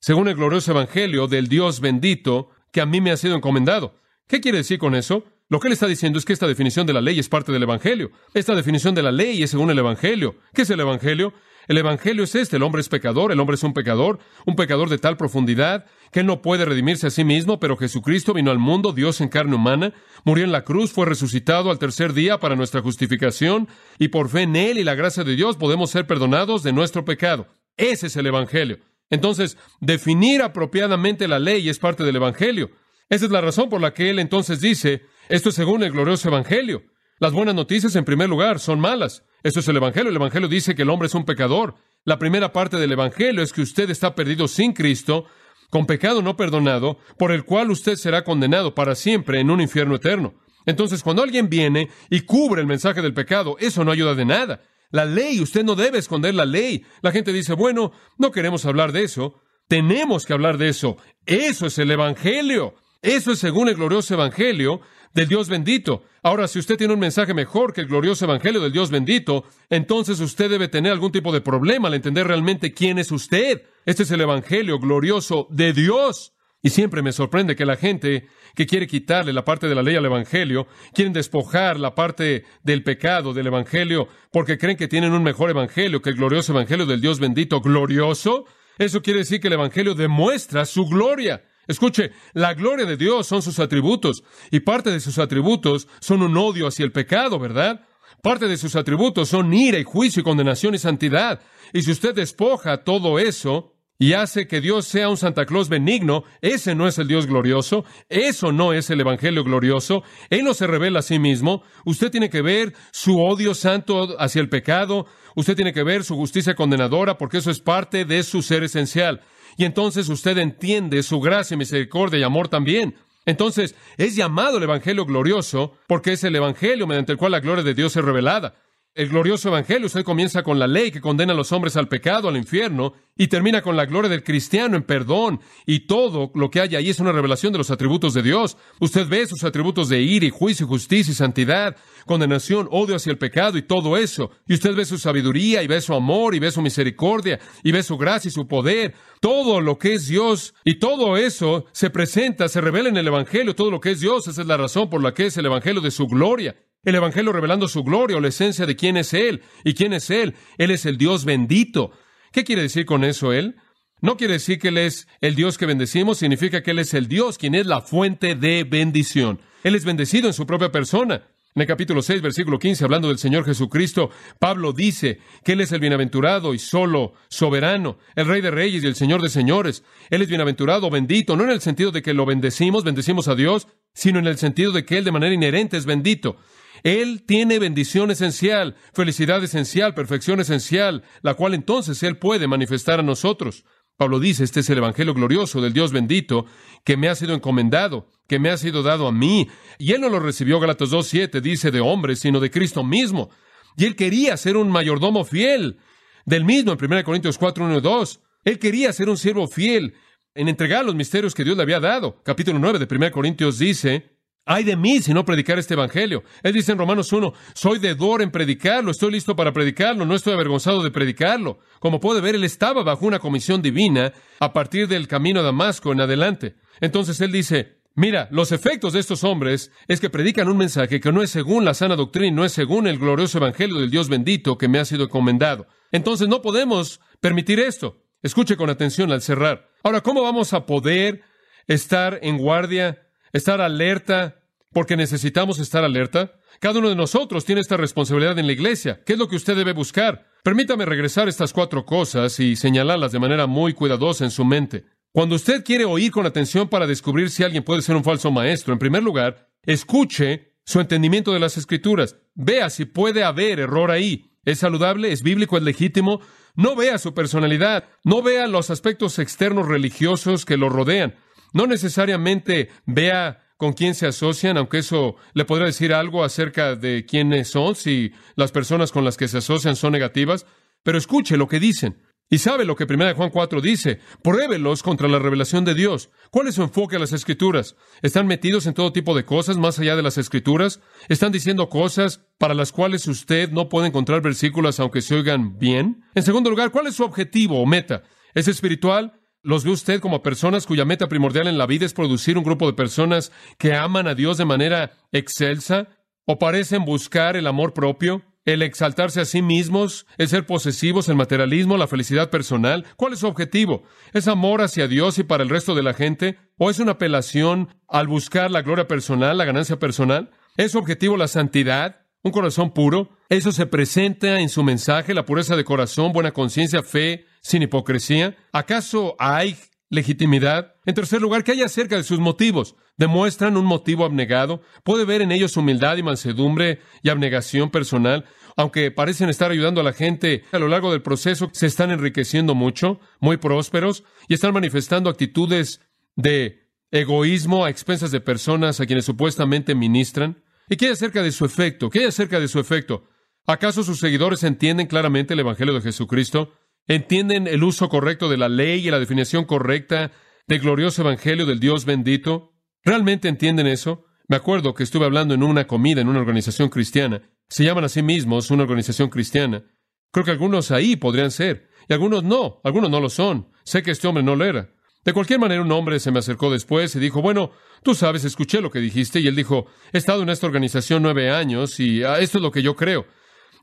según el glorioso evangelio del Dios bendito que a mí me ha sido encomendado. ¿Qué quiere decir con eso? Lo que él está diciendo es que esta definición de la ley es parte del Evangelio. Esta definición de la ley es según el Evangelio. ¿Qué es el Evangelio? El Evangelio es este. El hombre es pecador, el hombre es un pecador, un pecador de tal profundidad que él no puede redimirse a sí mismo, pero Jesucristo vino al mundo, Dios en carne humana, murió en la cruz, fue resucitado al tercer día para nuestra justificación, y por fe en él y la gracia de Dios podemos ser perdonados de nuestro pecado. Ese es el Evangelio. Entonces, definir apropiadamente la ley es parte del Evangelio. Esa es la razón por la que él entonces dice, esto es según el glorioso Evangelio. Las buenas noticias, en primer lugar, son malas. Esto es el Evangelio. El Evangelio dice que el hombre es un pecador. La primera parte del Evangelio es que usted está perdido sin Cristo, con pecado no perdonado, por el cual usted será condenado para siempre en un infierno eterno. Entonces, cuando alguien viene y cubre el mensaje del pecado, eso no ayuda de nada. La ley, usted no debe esconder la ley. La gente dice, bueno, no queremos hablar de eso. Tenemos que hablar de eso. Eso es el Evangelio. Eso es según el glorioso Evangelio del Dios bendito. Ahora, si usted tiene un mensaje mejor que el glorioso Evangelio del Dios bendito, entonces usted debe tener algún tipo de problema al entender realmente quién es usted. Este es el Evangelio glorioso de Dios. Y siempre me sorprende que la gente que quiere quitarle la parte de la ley al Evangelio, quieren despojar la parte del pecado del Evangelio porque creen que tienen un mejor Evangelio que el glorioso Evangelio del Dios bendito. ¿Glorioso? Eso quiere decir que el Evangelio demuestra su gloria. Escuche, la gloria de Dios son sus atributos, y parte de sus atributos son un odio hacia el pecado, ¿verdad? Parte de sus atributos son ira y juicio y condenación y santidad. Y si usted despoja todo eso y hace que Dios sea un Santa Claus benigno, ese no es el Dios glorioso, eso no es el Evangelio glorioso, Él no se revela a sí mismo, usted tiene que ver su odio santo hacia el pecado, usted tiene que ver su justicia condenadora, porque eso es parte de su ser esencial. Y entonces usted entiende su gracia, misericordia y amor también. Entonces, es llamado el Evangelio glorioso porque es el Evangelio mediante el cual la gloria de Dios es revelada. El glorioso Evangelio, usted comienza con la ley que condena a los hombres al pecado, al infierno, y termina con la gloria del cristiano en perdón, y todo lo que hay ahí es una revelación de los atributos de Dios. Usted ve sus atributos de ira y juicio, justicia y santidad, condenación, odio hacia el pecado y todo eso. Y usted ve su sabiduría, y ve su amor, y ve su misericordia, y ve su gracia y su poder. Todo lo que es Dios, y todo eso se presenta, se revela en el Evangelio, todo lo que es Dios, esa es la razón por la que es el Evangelio de su gloria. El Evangelio revelando su gloria o la esencia de quién es Él. ¿Y quién es Él? Él es el Dios bendito. ¿Qué quiere decir con eso Él? No quiere decir que Él es el Dios que bendecimos, significa que Él es el Dios quien es la fuente de bendición. Él es bendecido en su propia persona. En el capítulo 6, versículo 15, hablando del Señor Jesucristo, Pablo dice que Él es el bienaventurado y solo soberano, el Rey de Reyes y el Señor de Señores. Él es bienaventurado, bendito, no en el sentido de que lo bendecimos, bendecimos a Dios, sino en el sentido de que Él de manera inherente es bendito. Él tiene bendición esencial, felicidad esencial, perfección esencial, la cual entonces Él puede manifestar a nosotros. Pablo dice, este es el Evangelio glorioso del Dios bendito que me ha sido encomendado, que me ha sido dado a mí. Y Él no lo recibió, Galatas 2.7, dice, de hombres, sino de Cristo mismo. Y Él quería ser un mayordomo fiel del mismo en 1 Corintios 4, 1 y 2. Él quería ser un siervo fiel en entregar los misterios que Dios le había dado. Capítulo 9 de 1 Corintios dice, Ay de mí si no predicar este evangelio. Él dice en Romanos 1, soy deudor en predicarlo, estoy listo para predicarlo, no estoy avergonzado de predicarlo. Como puede ver, él estaba bajo una comisión divina a partir del camino a Damasco en adelante. Entonces él dice, mira, los efectos de estos hombres es que predican un mensaje que no es según la sana doctrina, no es según el glorioso evangelio del Dios bendito que me ha sido encomendado. Entonces no podemos permitir esto. Escuche con atención al cerrar. Ahora, ¿cómo vamos a poder estar en guardia estar alerta, porque necesitamos estar alerta. Cada uno de nosotros tiene esta responsabilidad en la iglesia. ¿Qué es lo que usted debe buscar? Permítame regresar estas cuatro cosas y señalarlas de manera muy cuidadosa en su mente. Cuando usted quiere oír con atención para descubrir si alguien puede ser un falso maestro, en primer lugar, escuche su entendimiento de las escrituras. Vea si puede haber error ahí. ¿Es saludable? ¿Es bíblico? ¿Es legítimo? No vea su personalidad. No vea los aspectos externos religiosos que lo rodean. No necesariamente vea con quién se asocian, aunque eso le podrá decir algo acerca de quiénes son, si las personas con las que se asocian son negativas, pero escuche lo que dicen. Y sabe lo que 1 Juan 4 dice, pruébelos contra la revelación de Dios. ¿Cuál es su enfoque a las escrituras? ¿Están metidos en todo tipo de cosas más allá de las escrituras? ¿Están diciendo cosas para las cuales usted no puede encontrar versículos aunque se oigan bien? En segundo lugar, ¿cuál es su objetivo o meta? ¿Es espiritual? ¿Los ve usted como personas cuya meta primordial en la vida es producir un grupo de personas que aman a Dios de manera excelsa? ¿O parecen buscar el amor propio, el exaltarse a sí mismos, el ser posesivos, el materialismo, la felicidad personal? ¿Cuál es su objetivo? ¿Es amor hacia Dios y para el resto de la gente? ¿O es una apelación al buscar la gloria personal, la ganancia personal? ¿Es su objetivo la santidad? ¿Un corazón puro? ¿Eso se presenta en su mensaje, la pureza de corazón, buena conciencia, fe, sin hipocresía? ¿Acaso hay legitimidad? En tercer lugar, ¿qué hay acerca de sus motivos? ¿Demuestran un motivo abnegado? ¿Puede ver en ellos humildad y mansedumbre y abnegación personal? Aunque parecen estar ayudando a la gente a lo largo del proceso, se están enriqueciendo mucho, muy prósperos, y están manifestando actitudes de egoísmo a expensas de personas a quienes supuestamente ministran. ¿Y qué hay acerca de su efecto? ¿Qué hay acerca de su efecto? ¿Acaso sus seguidores entienden claramente el Evangelio de Jesucristo? ¿Entienden el uso correcto de la ley y la definición correcta del glorioso Evangelio del Dios bendito? ¿Realmente entienden eso? Me acuerdo que estuve hablando en una comida en una organización cristiana. Se llaman a sí mismos una organización cristiana. Creo que algunos ahí podrían ser, y algunos no, algunos no lo son. Sé que este hombre no lo era. De cualquier manera, un hombre se me acercó después y dijo, bueno, tú sabes, escuché lo que dijiste, y él dijo, he estado en esta organización nueve años y ah, esto es lo que yo creo.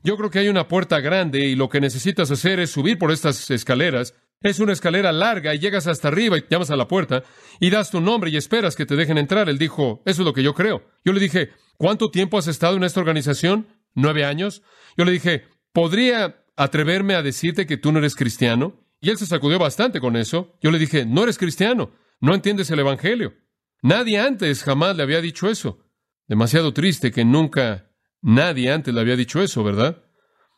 Yo creo que hay una puerta grande y lo que necesitas hacer es subir por estas escaleras. Es una escalera larga y llegas hasta arriba y llamas a la puerta y das tu nombre y esperas que te dejen entrar. Él dijo, eso es lo que yo creo. Yo le dije, ¿cuánto tiempo has estado en esta organización? Nueve años. Yo le dije, ¿podría atreverme a decirte que tú no eres cristiano? Y él se sacudió bastante con eso. Yo le dije, no eres cristiano, no entiendes el Evangelio. Nadie antes jamás le había dicho eso. Demasiado triste que nunca nadie antes le había dicho eso, ¿verdad?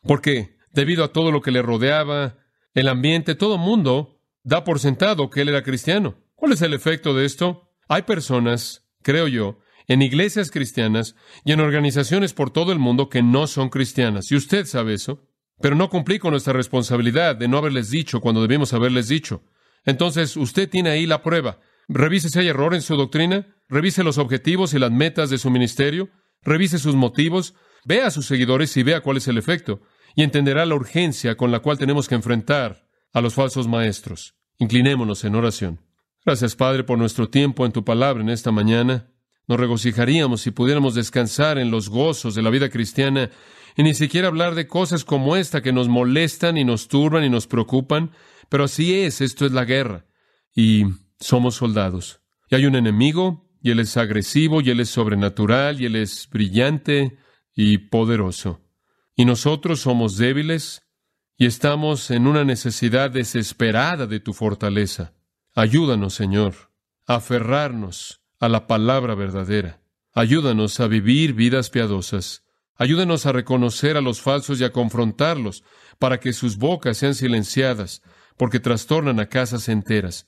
Porque debido a todo lo que le rodeaba, el ambiente, todo mundo da por sentado que él era cristiano. ¿Cuál es el efecto de esto? Hay personas, creo yo, en iglesias cristianas y en organizaciones por todo el mundo que no son cristianas. Y usted sabe eso. Pero no cumplí con nuestra responsabilidad de no haberles dicho cuando debimos haberles dicho. Entonces, usted tiene ahí la prueba. Revise si hay error en su doctrina, revise los objetivos y las metas de su ministerio, revise sus motivos, vea a sus seguidores y vea cuál es el efecto, y entenderá la urgencia con la cual tenemos que enfrentar a los falsos maestros. Inclinémonos en oración. Gracias, Padre, por nuestro tiempo en tu palabra en esta mañana. Nos regocijaríamos si pudiéramos descansar en los gozos de la vida cristiana y ni siquiera hablar de cosas como esta que nos molestan y nos turban y nos preocupan. Pero así es, esto es la guerra. Y somos soldados. Y hay un enemigo, y él es agresivo, y él es sobrenatural, y él es brillante y poderoso. Y nosotros somos débiles y estamos en una necesidad desesperada de tu fortaleza. Ayúdanos, Señor, a aferrarnos a la palabra verdadera. Ayúdanos a vivir vidas piadosas. Ayúdanos a reconocer a los falsos y a confrontarlos, para que sus bocas sean silenciadas, porque trastornan a casas enteras.